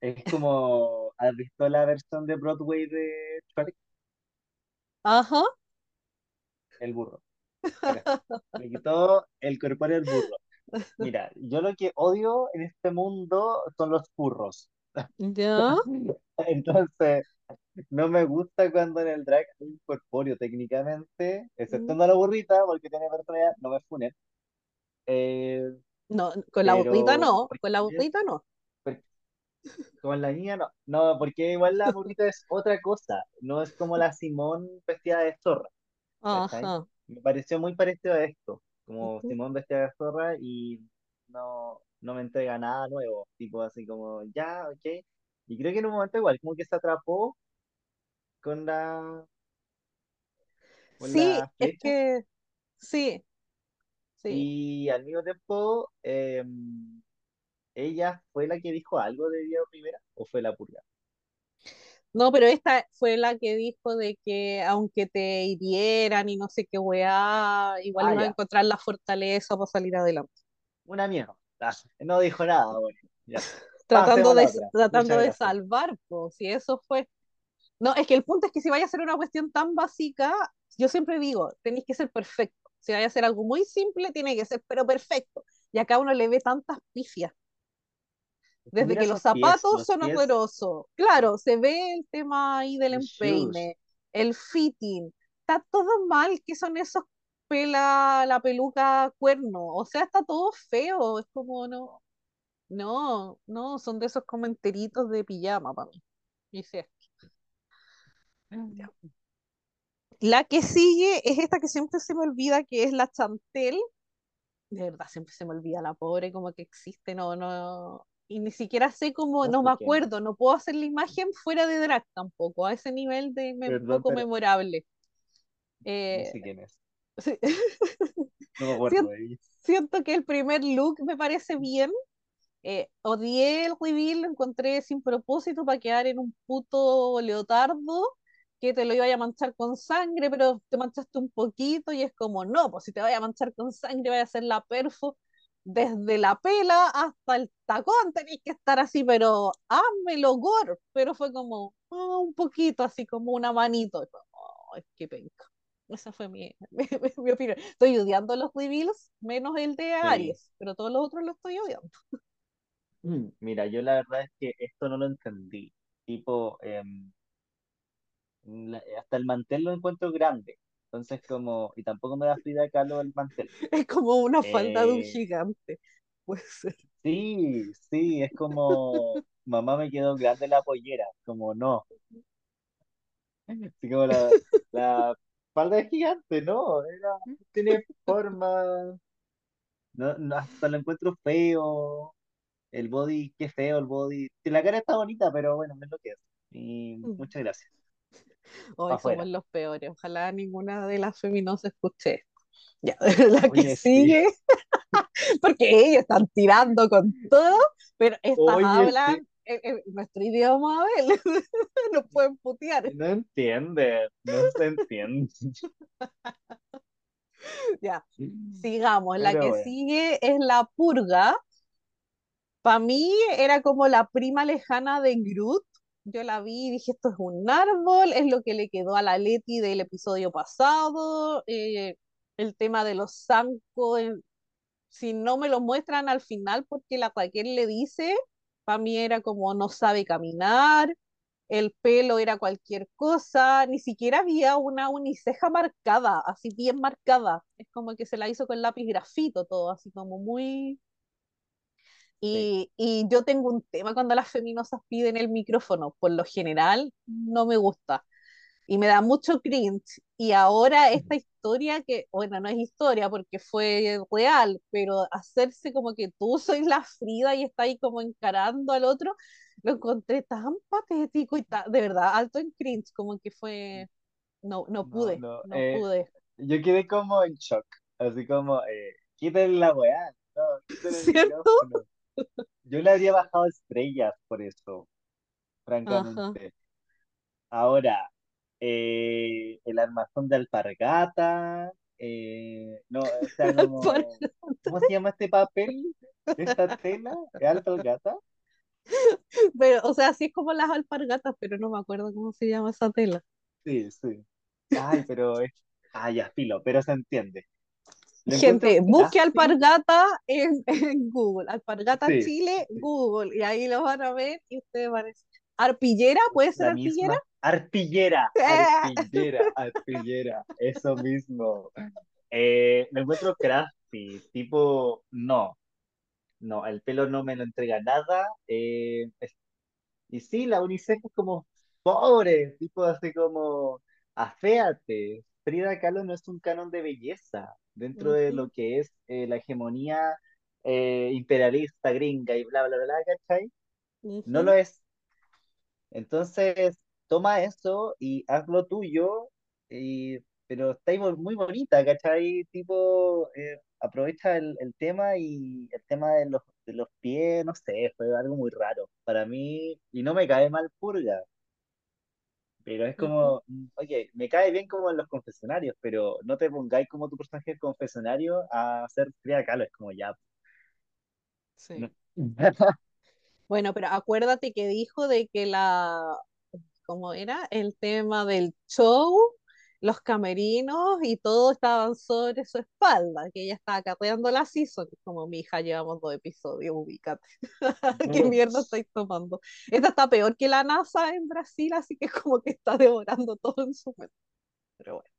Es como, ¿has visto la versión de Broadway de Shrek? Ajá, El burro. Le quitó el corpóreo del burro. Mira, yo lo que odio en este mundo son los burros. Ya, Entonces, no me gusta cuando en el drag hay un corpóreo técnicamente, excepto mm, en la burrita, porque tiene personalidad, no me funen. Eh, no, con la pero no, con la bocuita no. porque con la niña no, no, porque igual la burrita es otra cosa, no es como la Simón vestida de zorra. Ajá. Me pareció muy parecido a esto, como. Simón vestida de zorra y no, no me entrega nada nuevo, tipo así como, ya, ok. Y creo que en un momento igual, como que se atrapó con la, con Sí, la es flecha que sí, sí. y al mismo tiempo eh, ella fue la que dijo algo de Diego Rivera o fue la purga. No, pero esta fue la que dijo de que aunque te hirieran y no sé qué weá, igual Ah, ibas a ya, encontrar la fortaleza para salir adelante. Una mierda. Ah, no dijo nada, bueno, ya. Tratando de, tratando de salvar, pues, si eso fue. No, es que el punto es que si vaya a hacer una cuestión tan básica, yo siempre digo, tenéis que ser perfecto. Si vaya a hacer algo muy simple, tiene que ser, pero perfecto. Y acá uno le ve tantas pifias. Desde mira que los pies, zapatos los son pies, horrorosos. Claro, se ve el tema ahí del los shoes. empeine, el fitting. Está todo mal, que son esos pela, la peluca cuerno. O sea, está todo feo. Es como, no, no, no, son de esos comenteritos de pijama para mí. Y sí, ya. La que sigue es esta que siempre se me olvida, que es la Chantel. De verdad, siempre se me olvida la pobre, como que existe, no, no. Y ni siquiera sé cómo, No no me acuerdo, no puedo hacer la imagen fuera de drag tampoco, a ese nivel de me- perdón, poco pero memorable. no Eh, sé quién es. Sí, No me acuerdo sien- de ella. siento que el primer look me parece bien. Eh, odié el reveal, lo encontré sin propósito para quedar en un puto leotardo que te lo iba a manchar con sangre, pero te manchaste un poquito y es como, no, pues si te vaya a manchar con sangre, vaya a hacer la perfo desde la pela hasta el tacón, tenéis que estar así, pero házmelo gore, pero fue como ah, un poquito, así como una manito. Fue, "Ay, qué penca. Esa fue mi, mi, mi opinión. Estoy odiando los reveals, menos el de Sí. Aries, pero todos los otros los estoy odiando. Mm, Mira, yo la verdad es que esto no lo entendí. Tipo, em, hasta el mantel lo encuentro grande. Entonces, como, y tampoco me da Frida Kahlo el mantel. Es como una falda de un Eh, gigante. Puede ser. sí, sí, es como, mamá me quedó grande la pollera. Como, no. Así como la, la falda es gigante, ¿no? Era, tiene forma, no, no, hasta lo encuentro feo. El body, qué feo el body. La cara está bonita, pero bueno, es lo que es. Y muchas gracias. Hoy somos los peores. Ojalá ninguna de las feminosas escuche. esto. Ya, la que sí. sigue, porque ellos están tirando con todo, pero estas Oye, sí. En nuestro idioma, Abel. Nos pueden putear. No entiende, no se entiende. Ya, sigamos. La Pero que bueno, sigue es la purga. Para mí era como la prima lejana de Groot. Yo la vi y dije, esto es un árbol, es lo que le quedó a la Leti del episodio pasado. eh, el tema de los zancos, eh, si no me lo muestran al final porque la Raquel le dice, para mí era como no sabe caminar, el pelo era cualquier cosa, ni siquiera había una uniceja marcada, así bien marcada. Es como que se la hizo con lápiz grafito todo, así como muy sí. y, y yo tengo un tema cuando las feminosas piden el micrófono, por lo general no me gusta y me da mucho cringe. Y ahora esta historia que, bueno, no es historia porque fue real, pero hacerse como que tú sois la Frida y está ahí como encarando al otro, lo encontré tan patético y ta- de verdad, alto en cringe, como que fue, no, no pude, no. no eh, pude. yo quedé como en shock. Así como, eh, quiten la weá, no, ¿Cierto? Yo le habría bajado estrellas por eso, Ajá. francamente. Ahora, eh, el armazón de alpargata, eh, no, o sea, como, ¿cómo se llama este papel? ¿Esta tela? ¿Es alpargata? Pero, o sea, sí es como las alpargatas, pero no me acuerdo cómo se llama esa tela. Sí, sí. Ay, pero es, ah, ya, filo, pero se entiende. Gente, busque alpargata en, en Google, alpargata sí, Chile, sí. Google, y ahí lo van a ver y ustedes van a decir, ¿arpillera? ¿Puede ser La arpillera? Misma arpillera, arpillera, arpillera, eso mismo. Eh, lo encuentro crafty, tipo, no, no, el pelo no me lo entrega nada. eh, y sí, la UNICEF es como pobre, tipo así como, aféate. Frida Kahlo no es un canon de belleza dentro de lo que es eh, la hegemonía imperialista gringa y bla, bla, bla, ¿cachai? No lo es. Entonces, toma eso y hazlo tuyo, y, pero está muy bonita, ¿cachai? Tipo, eh, aprovecha el, el tema y el tema de los, de los pies, no sé, fue algo muy raro para mí y no me cae mal Purga, pero es como, mm, oye, me cae bien como en los confesionarios, pero no te pongáis como tu personaje confesionario a hacer Frida Kahlo, es como ya. no. Sí. Bueno, pero acuérdate que dijo de que la, como era el tema del show, los camerinos y todo estaban sobre su espalda, que ella estaba carreando la season, como mi hija llevamos dos episodios, ubícate. ¿Qué mierda estáis tomando? Esta está peor que la NASA en Brasil, así que como que está devorando todo en su mente. Pero bueno.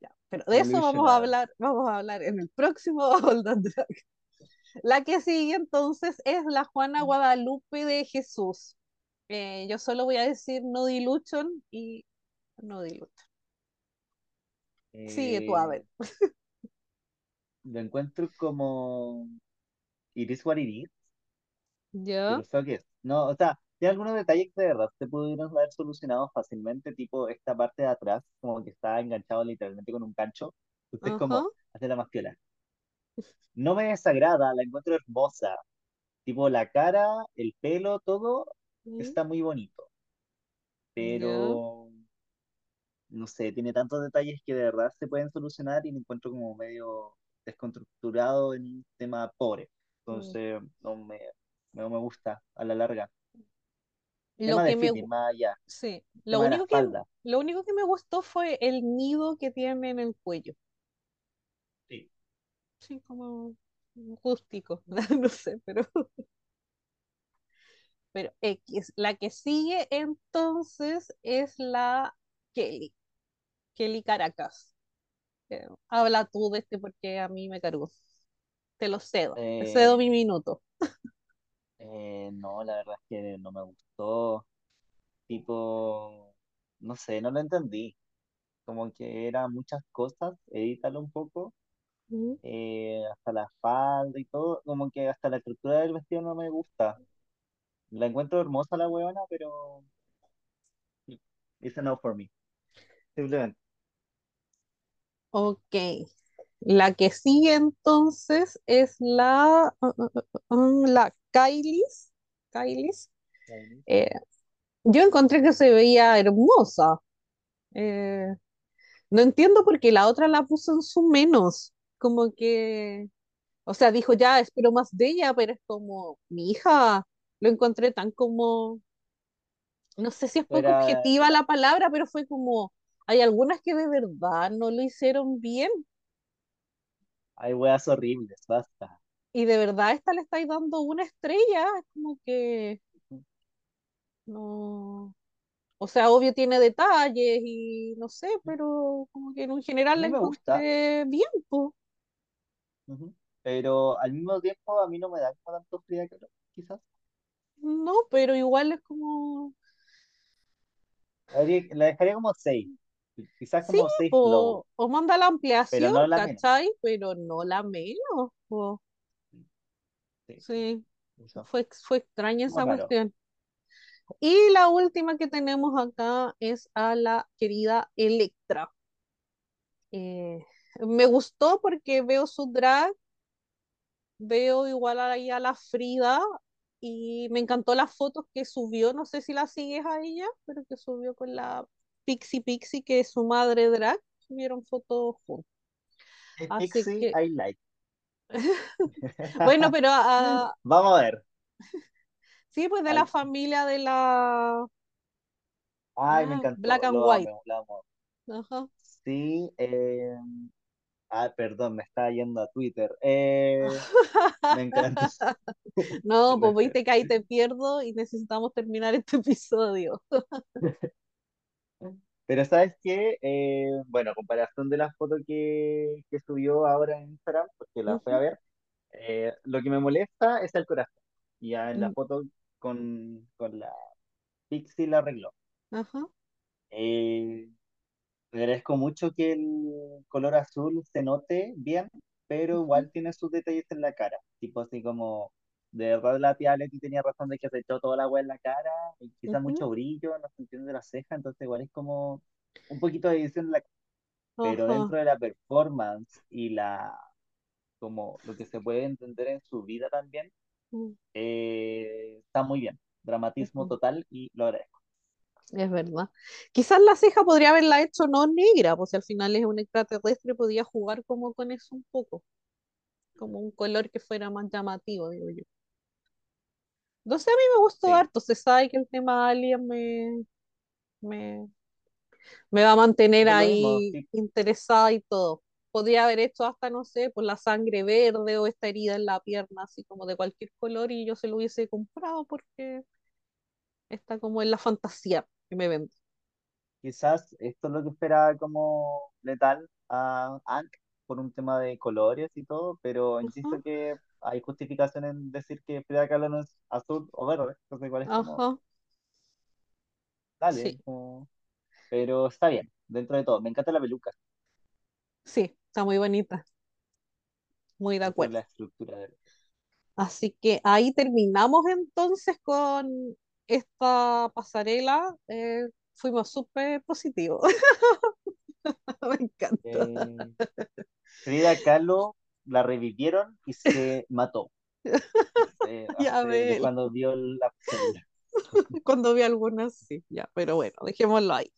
Ya. Pero de eso vamos a hablar, vamos a hablar en el próximo Drag. La que sigue entonces es la Juana Guadalupe de Jesús. Eh, yo solo voy a decir no diluchon y no diluchon. Sigue tú, a ver. Eh, lo encuentro como It is what it is. ¿Ya? No, o sea, hay algunos detalles que de verdad se pudieron haber solucionado fácilmente, tipo esta parte de atrás, como que está enganchado literalmente con un gancho. Usted es como, hace la más piola. No me desagrada, la encuentro hermosa. Tipo, la cara, el pelo, todo está muy bonito. Pero, no sé, tiene tantos detalles que de verdad se pueden solucionar y me encuentro como medio desconstructurado en un tema pobre. Mm. Entonces, no me, no me gusta a la larga. Lo que me... Sí, lo único que, lo único que me gustó fue el nido que tiene en el cuello. Sí. Sí, como rústico, no sé, pero... Pero X, la que sigue entonces es la Kelly, Kelly Caracas. Eh, habla tú de este porque a mí me cargó. Te lo cedo, te cedo mi eh, minuto. Eh, no, la verdad es que no me gustó. Tipo, no sé, no lo entendí. Como que eran muchas cosas, edítalo un poco, eh, hasta la falda y todo, como que hasta la estructura del vestido no me gusta. La encuentro hermosa la huevona, pero it's a no for me. Simplemente. Ok. La que sigue entonces es la, uh, uh, uh, la Kailis. Kailis. Eh, yo encontré que se veía hermosa. Eh, no entiendo por qué la otra la puso en su menos. Como que, o sea, dijo ya, espero más de ella, pero es como, mi hija, lo encontré tan como, no sé si es poco objetiva la palabra, pero fue como, hay algunas que de verdad no lo hicieron bien. Hay weas horribles, basta. Y de verdad esta le estáis dando una estrella, como que no. O sea, obvio tiene detalles y no sé, pero como que en general la me gusta. bien, Pero al mismo tiempo a mí no me da tanto que quizás. No, pero igual es como. La dejaría como 6. Quizás como 6 o, o manda la ampliación, pero no la ¿cachai? Pero no la menos. Sí, Fue, fue extraña esa cuestión. Y la última que tenemos acá es a la querida Electra. Eh, me gustó porque veo su drag, veo igual ahí a la Frida y me encantó las fotos que subió, no sé si la sigues a ella, pero que subió con la Pixie Pixie, que es su madre drag, subieron fotos juntos. Pixie, I like. bueno, pero ah, vamos a ver. Sí, pues de la familia de la Ay, me ah, encantó. Black and White. Ajá. Sí, eh... ah, perdón, me estaba yendo a Twitter. Eh... me encanta. no, pues viste que ahí te pierdo y necesitamos terminar este episodio. Pero sabes qué, eh, bueno, a comparación de la foto que, que subió ahora en Instagram, porque la fui a ver, eh, lo que me molesta es el corazón. Y ya en la mm. foto con, con la Pixie la arregló. Ajá. Eh, agradezco mucho que el color azul se note bien, pero igual tiene sus detalles en la cara. Tipo así como, de verdad la tía Leti tenía razón de que se echó toda la agua en la cara, y quizá mucho brillo, no se entiende la ceja, entonces igual es como un poquito de edición en la pero dentro de la performance y la como lo que se puede entender en su vida también, mm. eh, está muy bien. Dramatismo total y lo agradezco. Es verdad. Quizás la ceja podría haberla hecho no negra, pues al final es un extraterrestre, podía jugar como con eso un poco. Como un color que fuera más llamativo, digo yo. No sé, a mí me gustó harto. Se sabe que el tema Alien me, me, me va a mantener ahí sí, interesada y todo. Podría haber hecho hasta, no sé, por la sangre verde o esta herida en la pierna, así como de cualquier color, y yo se lo hubiese comprado porque está como en la fantasía que me vende. quizás esto es lo que esperaba como letal a Hank por un tema de colores y todo, pero insisto que hay justificación en decir que Frida Kahlo no es azul o verde, entonces igual es como, ajá, dale, sí, como- pero está bien, dentro de todo. Me encanta la peluca, sí, está muy bonita, muy de acuerdo. la estructura de Así que ahí terminamos entonces con esta pasarela. eh, fuimos súper positivos. Me encanta. Eh, Frida Kahlo la revivieron y se mató eh, Ya hace- cuando vio la cuando vi algunas, sí, ya, pero bueno, dejémoslo ahí.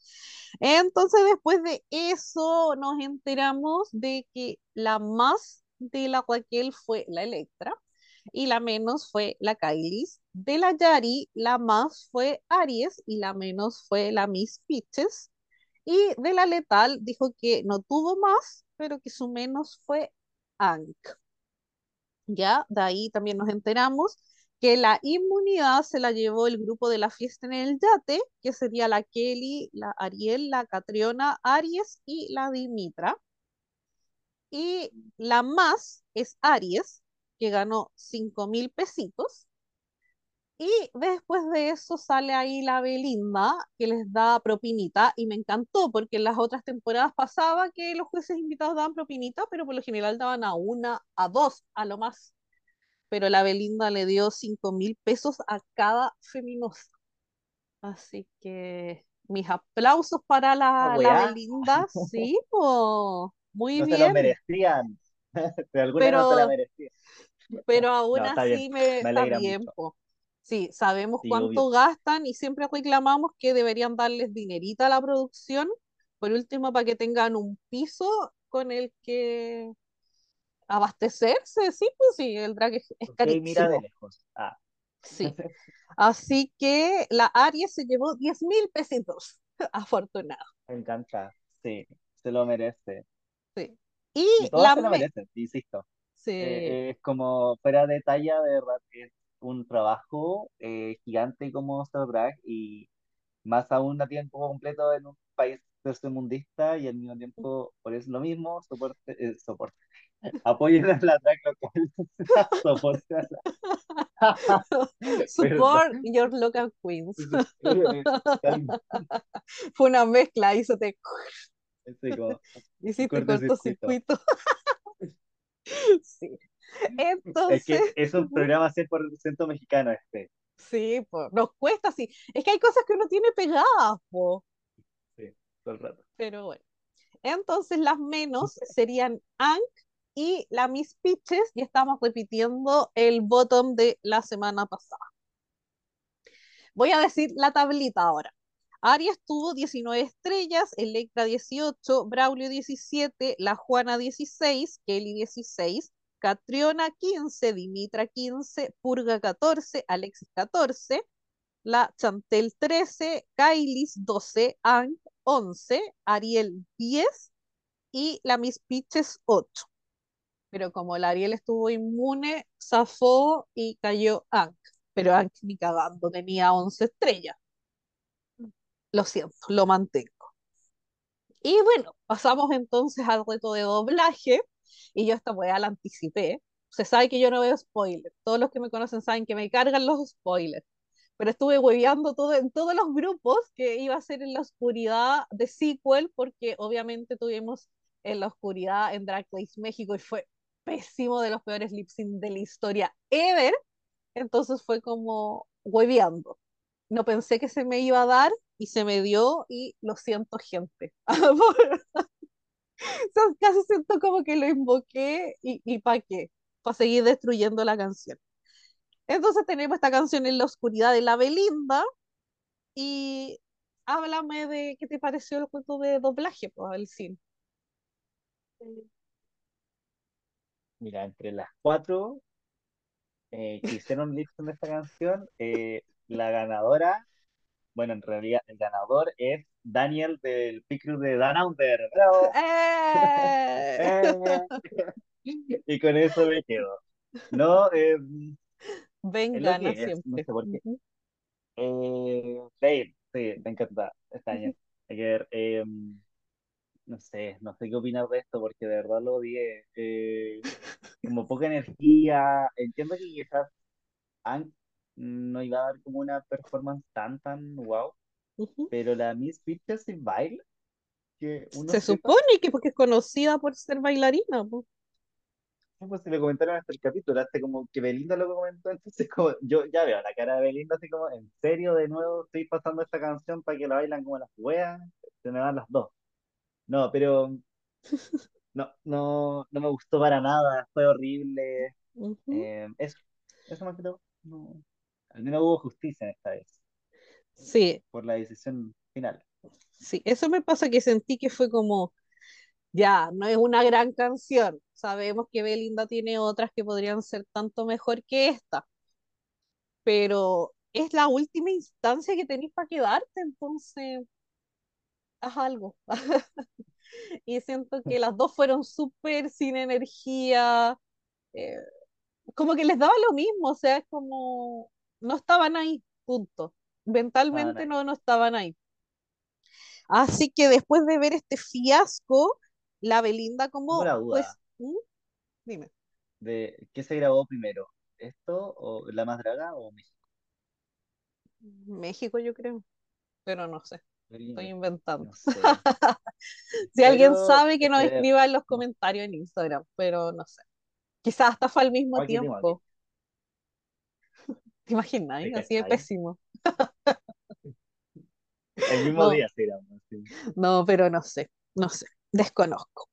Entonces, después de eso, nos enteramos de que la más de la Raquel fue la Electra y la menos fue la Kailis. De la Yari, la más fue Aries y la menos fue la Miss Peaches. Y de la Letal dijo que no tuvo más, pero que su menos fue Ank. Ya, de ahí también nos enteramos que la inmunidad se la llevó el grupo de la fiesta en el yate, que sería la Kelly, la Ariel, la Catriona, Aries y la Dimitra. Y la más es Aries, que ganó cinco mil pesitos. Y después de eso sale ahí la Belinda, que les da propinita, y me encantó, porque en las otras temporadas pasaba que los jueces invitados daban propinita, pero por lo general daban a una, a dos, a lo más pero la Belinda le dio cinco mil pesos a cada feminosa. Así que mis aplausos para Ah, la, la Belinda, sí, po, muy no se lo bien, merecían, de alguna no se la pero, merecían. pero aún No, bien, así me me está bien, po. Sí, sabemos Sí, obvio. cuánto gastan y siempre reclamamos que deberían darles dinerita a la producción, por último, para que tengan un piso con el que abastecerse, sí, pues sí, el drag es, es Ok, mira de carísimo, lejos. Ah, sí. Así que la Aries se llevó diez mil pesitos. Afortunado. me encanta. Sí, se lo merece. Sí. Y la se lo me... merecen, insisto. Sí, Eh, es como fuera de talla, de un trabajo eh, gigante como Star Drag y más aún a tiempo completo en un país tercermundista y al mismo tiempo, por eso lo mismo, soporte, eh, soporte. Apoyen a la drag local, soporte a la... Support your local queens. Fue una mezcla, hizo te... hiciste cortocircuito. cortocircuito. Es que es un programa 100% mexicano este. sí, pues, nos cuesta, sí. Es que hay cosas que uno tiene pegadas, po. Sí, todo el rato. Pero bueno. Entonces las menos serían Ank y la Miss Peaches, y estamos repitiendo el bottom de la semana pasada. Voy a decir la tablita ahora. Aries tuvo 19 estrellas, Electra 18, Braulio 17, La Juana 16, Kelly 16, Catriona 15, Dimitra 15, Purga 14, Alexis 14, la Chantel 13, Kailis 12, Ang 11, Ariel 10 y la Miss Peaches 8. Pero como la Ariel estuvo inmune, zafó y cayó Ang. Pero Ang ni cagando, tenía 11 estrellas. Lo siento, lo mantengo. Y bueno, pasamos entonces al reto de doblaje. Y yo esta weá la anticipé. Se sabe que yo no veo spoilers. Todos los que me conocen saben que me cargan los spoilers. Pero estuve hueveando todo, en todos los grupos que iba a ser en la oscuridad de sequel, porque obviamente tuvimos en la oscuridad en Drag Race México y fue pésimo de los peores lip sync de la historia ever. Entonces fue como hueveando. No pensé que se me iba a dar y se me dio y lo siento gente. O sea, casi siento como que lo invoqué y, y para qué, para seguir destruyendo la canción. Entonces tenemos esta canción en la oscuridad de la Belinda y háblame de qué te pareció el cuento de doblaje, pues, el cine. Mira, entre las cuatro eh, que hicieron sync de esta canción, eh, la ganadora Bueno, en realidad el ganador es Daniel del Picru de Dan Under. ¡Bravo! ¡Eh! ¡Eh! Y con eso me quedo. No, eh, gana que es, no siempre. sé por qué. Ujú, Eh, Babe, sí, me encanta. Hay que ver, eh, no sé, no sé qué opinar de esto porque de verdad lo odié. Eh, como poca energía. Entiendo que quizás Hank no iba a dar como una performance tan, tan wow, pero la Miss Picture sin baile, que uno Se sepa, supone que porque es conocida por ser bailarina, po. no, pues si lo comentaron hasta el capítulo, hasta como que Belinda lo comentó, entonces como yo ya veo la cara de Belinda así como, ¿en serio de nuevo estoy pasando esta canción para que la bailan como las weas? Se me van las dos. No, pero no, no, no me gustó para nada, fue horrible. Eh, eso, eso más que todo, no. Al menos hubo justicia esta vez, Sí, por la decisión final. sí, eso me pasa que sentí que fue como, ya, no es una gran canción. Sabemos que Belinda tiene otras que podrían ser tanto mejor que esta, pero es la última instancia que tenéis para quedarte, entonces haz algo. Y siento que las dos fueron súper sin energía, eh, como que les daba lo mismo, o sea, es como, no estaban ahí, punto. Mentalmente no, no, no estaban ahí. Así que después de ver este fiasco, la Belinda como juez, duda ¿Mm? dime, de qué se grabó primero, ¿esto o La Más Draga o México? México yo creo, pero no sé, estoy inventando. No sé, Si alguien sabe que nos escriba en los comentarios en Instagram, pero no sé. Quizás hasta fue al mismo tiempo. ¿Te imaginas? Así de pésimo. El mismo No, día sí. no, pero no sé, no sé, desconozco.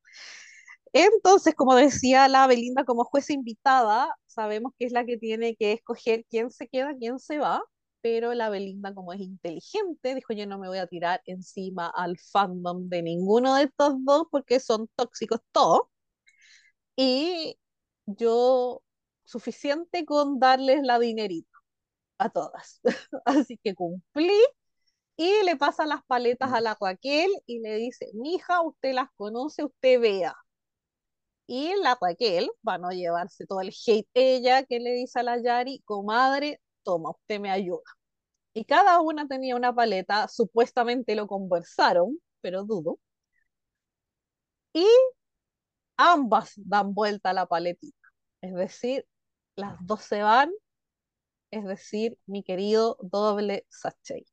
Entonces, como decía la Belinda como jueza invitada, sabemos que es la que tiene que escoger quién se queda, quién se va, pero la Belinda como es inteligente, dijo yo no me voy a tirar encima al fandom de ninguno de estos dos porque son tóxicos todos, y yo suficiente con darles la dinerita a todas. Así que cumplí y le pasa las paletas a la Raquel y le dice, mija, usted las conoce, usted vea. Y la Raquel, para no llevarse todo el hate ella, que le dice a la Yari, comadre, toma, usted me ayuda. Y cada una tenía una paleta, supuestamente lo conversaron, pero dudo. Y ambas dan vuelta a la paletita. Es decir, las dos se van, es decir, mi querido doble sachet.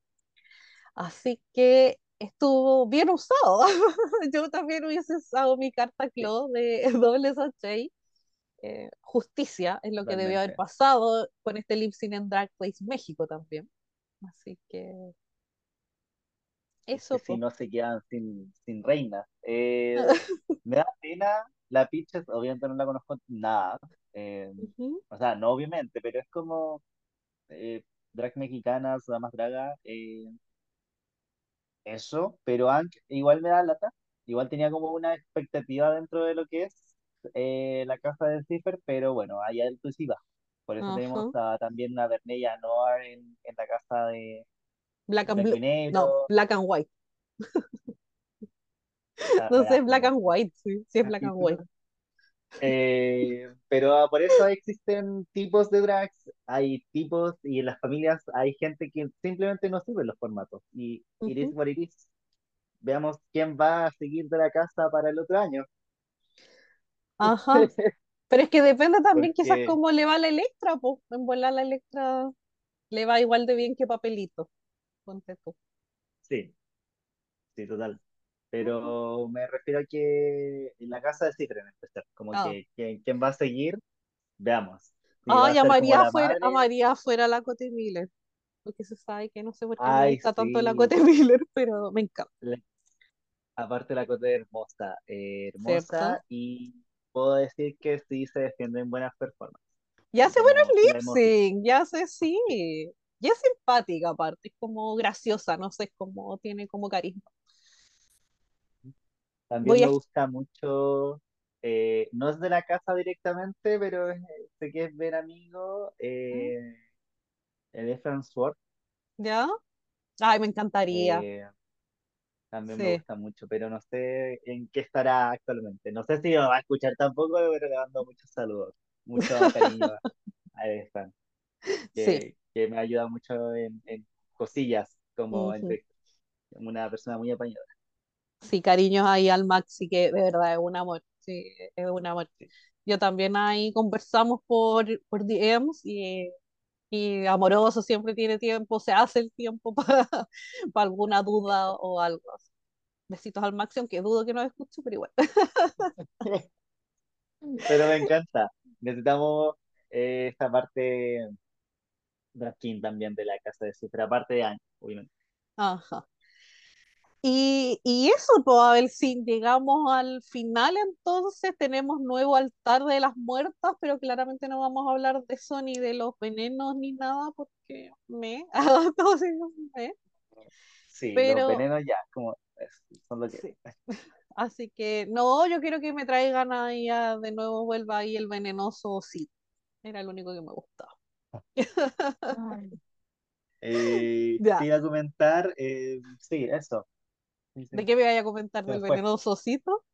Así que estuvo bien usado. Yo también hubiese usado mi carta Claw de doble sachet. Eh, justicia es lo que debió haber pasado con este lip sync en Drag Race México también. Así que Es que eso, si pues. no se quedan sin, sin reina. Eh, me da pena, la Peaches, obviamente no la conozco nada. eh, o sea, no obviamente, pero es como eh, drag mexicanas, damas draga, eh, eso, pero Ank igual me da lata. Igual tenía como una expectativa dentro de lo que es eh, la casa de Cipher, pero bueno, hay alto y bajo. Por eso tenemos a- también a Bernella Noir en, en la casa de Black and Blue. No. Black and White. No sé, es Black and White, sí, sí es Black and White. Eh, pero ah, por eso existen tipos de drags, hay tipos y en las familias hay gente que simplemente no sirve los formatos. Y it is Ujú. what it is. Veamos quién va a seguir de la casa para el otro año. Ajá. Pero es que depende también quizás cómo le va la Electra, pues. En volar la Electra le va igual de bien que Papelito. Ponte tú. sí, sí, total. Pero me refiero a que en la casa de especial, como Ah. que, quién va a seguir, veamos. Si a Ay, a María fuera, a María fuera la Cote Miller. Porque se sabe que no sé por qué me ay, gusta tanto la. Cote Miller, pero me encanta, Le- aparte la cosa es hermosa, eh, hermosa ¿cierto? y puedo decir que sí se defiende en buenas performances. Ya hace buenos lip sync, ya sé, sí. Y es simpática aparte, es como graciosa, no sé, es como tiene como carisma. También Voy me a, gusta mucho, eh, no es de la casa directamente, pero es- sé que es ver amigo, ¿Mm? eh, el Sword. ¿ya? Ay, me encantaría. Eh, también me Sí, gusta mucho, pero no sé en qué estará actualmente. No sé si lo va a escuchar tampoco, pero le mando muchos saludos, mucho cariño a fan, sí. que, que me ayuda mucho en, en cosillas como ujú. entre una persona muy apañada. Sí, cariños ahí al Maxi, que de verdad es un amor. Sí, es un amor. Sí. Yo también ahí conversamos por, por DMs y, y amoroso siempre tiene tiempo, se hace el tiempo para, para alguna duda o algo. Besitos al Maxi, aunque dudo que nos escuche, pero igual. Pero me encanta. Necesitamos eh, esta parte drag king también de la casa de cifra, aparte de Año, obviamente. Ajá. Y, y eso, pues, a ver si llegamos al final, entonces tenemos nuevo altar de las muertas, pero claramente no vamos a hablar de eso ni de los venenos ni nada, porque me, entonces, me, Sí, los pero venenos ya, como es, son lo que sí. Así que no, yo quiero que me traigan ahí a- de nuevo, vuelva ahí el venenoso sí. Era el único que me gustaba. Eh, te iba a comentar, eh, sí, eso. Sí, ¿de qué me vaya a comentar del venenoso osito?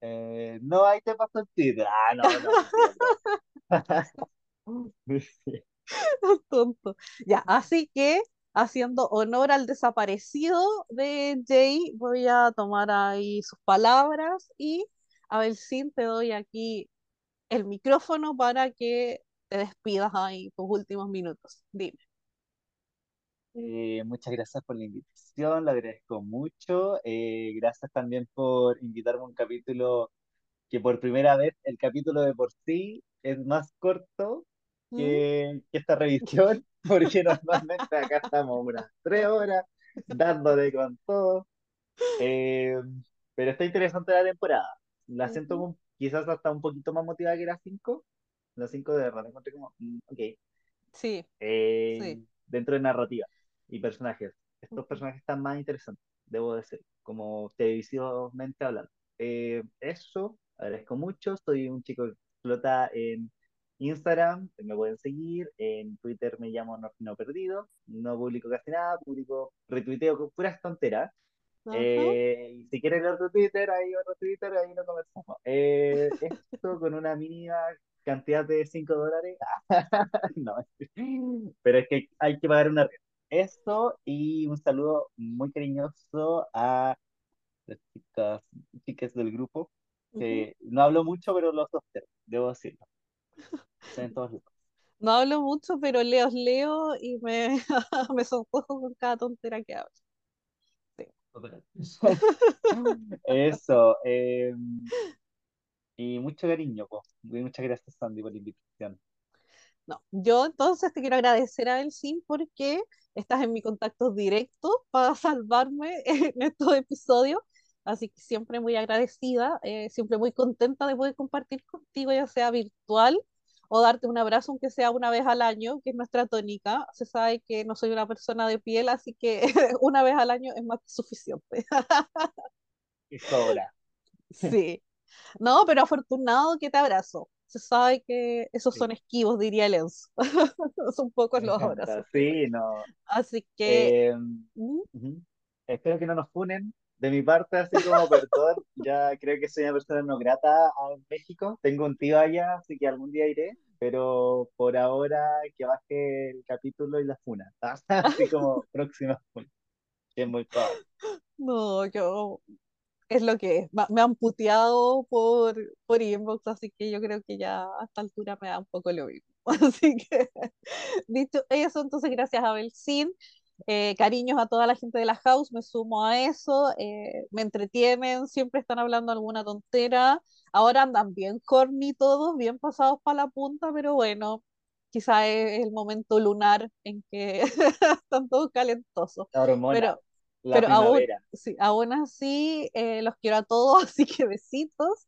Eh, no, ahí te paso el título. Ah, no, no. Tonto. Ya, así que haciendo honor al desaparecido de Jay, voy a tomar ahí sus palabras y a ver si te doy aquí el micrófono para que te despidas ahí tus últimos minutos. Dime. Eh, muchas gracias por la invitación, lo agradezco mucho. Eh, gracias también por invitarme a un capítulo que por primera vez el capítulo de por sí es más corto ¿Mm? que, que esta revisión, porque normalmente acá estamos unas tres horas dándole con todo. Eh, pero está interesante la temporada. La siento quizás hasta un poquito más motivada que las cinco. Las cinco de verdad la encontré como, mm, ok. Sí, sí. dentro de narrativa y personajes. Estos personajes están más interesantes, debo decir, como televisivamente hablando. Eh, eso, agradezco mucho. Soy un chico que explota en Instagram, me pueden seguir. En Twitter me llamo Norfino Perdido. No publico casi nada, publico retuiteo con puras tonteras. Eh, y si quieren otro Twitter, ahí otro Twitter, ahí lo conversamos. Eh, esto con una mínima cantidad de 5 dólares. no, pero es que hay que pagar una red. Eso y un saludo muy cariñoso a las chicas, chicas del grupo, que no hablo mucho, pero los observo, debo decirlo. Están en todos lados. No hablo mucho, pero leo, leo y me, me sonrojo con cada tontera que hablo. Sí. Eso, eh, y mucho cariño, po. Y muchas gracias, Sandy, por la invitación. No, yo entonces te quiero agradecer a Elsin porque estás en mi contacto directo para salvarme en estos episodios. Así que siempre muy agradecida, eh, siempre muy contenta de poder compartir contigo, ya sea virtual o darte un abrazo, aunque sea una vez al año, que es nuestra tónica. Se sabe que no soy una persona de piel, así que una vez al año es más que suficiente. Y sobra. Sí. No, pero afortunado que te abrazo. Se sabe que esos son Sí, esquivos, diría Lenz. Son pocos los abrazos. Sí, no. Así que, Eh, mm, ujú. Espero que no nos funen. De mi parte, así como perdón, ya creo que soy una persona no grata a México. Tengo un tío allá, así que algún día iré, pero por ahora que baje el capítulo y la funa. Así como próxima funa, que es muy probable. no, yo es lo que es. Me han puteado por, por inbox, así que yo creo que ya a esta altura me da un poco lo mismo. Así que, dicho eso, entonces gracias a Belsin. Eh, cariños a toda la gente de la house, me sumo a eso, eh, me entretienen, siempre están hablando alguna tontera, ahora andan bien corny todos, bien pasados para la punta, pero bueno, quizá es el momento lunar en que están todos calentosos, La hormona, pero, la pero aún, sí, aún así eh, los quiero a todos, así que besitos.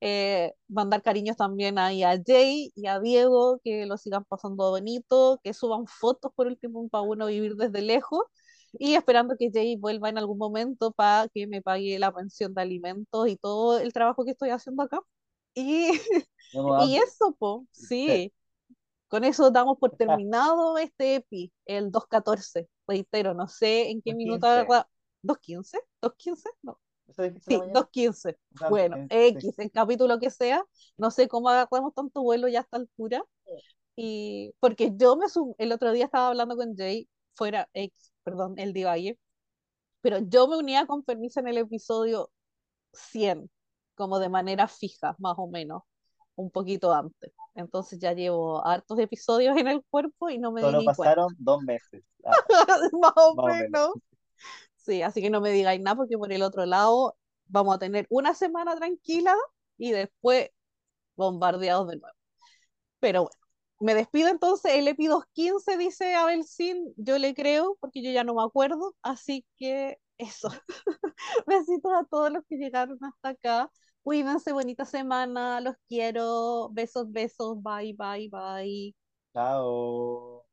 Eh, mandar cariños también ahí a Jay y a Diego, que lo sigan pasando bonito, que suban fotos por último para uno vivir desde lejos y esperando que Jay vuelva en algún momento para que me pague la pensión de alimentos y todo el trabajo que estoy haciendo acá. Y, y eso, po, Sí. Sí, con eso damos por terminado este EPI, el 2.14. Reitero, no sé en qué minuto 2.15. agarra- ¿2.15? ¿2.15? No. ¿Eso dijiste Sí, la mañana? 2.15. Ah, Bueno, sí, X, en capítulo que sea, no sé cómo agarramos tanto vuelo ya a esta altura. Y porque yo me el otro día estaba hablando con Jay, fuera X, perdón, el Divalle, pero yo me unía con permiso en el episodio 100, como de manera fija, más o menos, un poquito antes. Entonces ya llevo hartos episodios en el cuerpo y no me di Solo cuenta. pasaron dos meses. Ah, Más o más o menos. menos. Sí, así que no me digáis nada porque por el otro lado vamos a tener una semana tranquila y después bombardeados de nuevo. Pero bueno, me despido entonces. El EPI 215 dice Abel Sin, yo le creo porque yo ya no me acuerdo. Así que eso. Besitos a todos los que llegaron hasta acá. Cuídense, bonita semana, los quiero. Besos, besos, bye, bye, bye. Chao.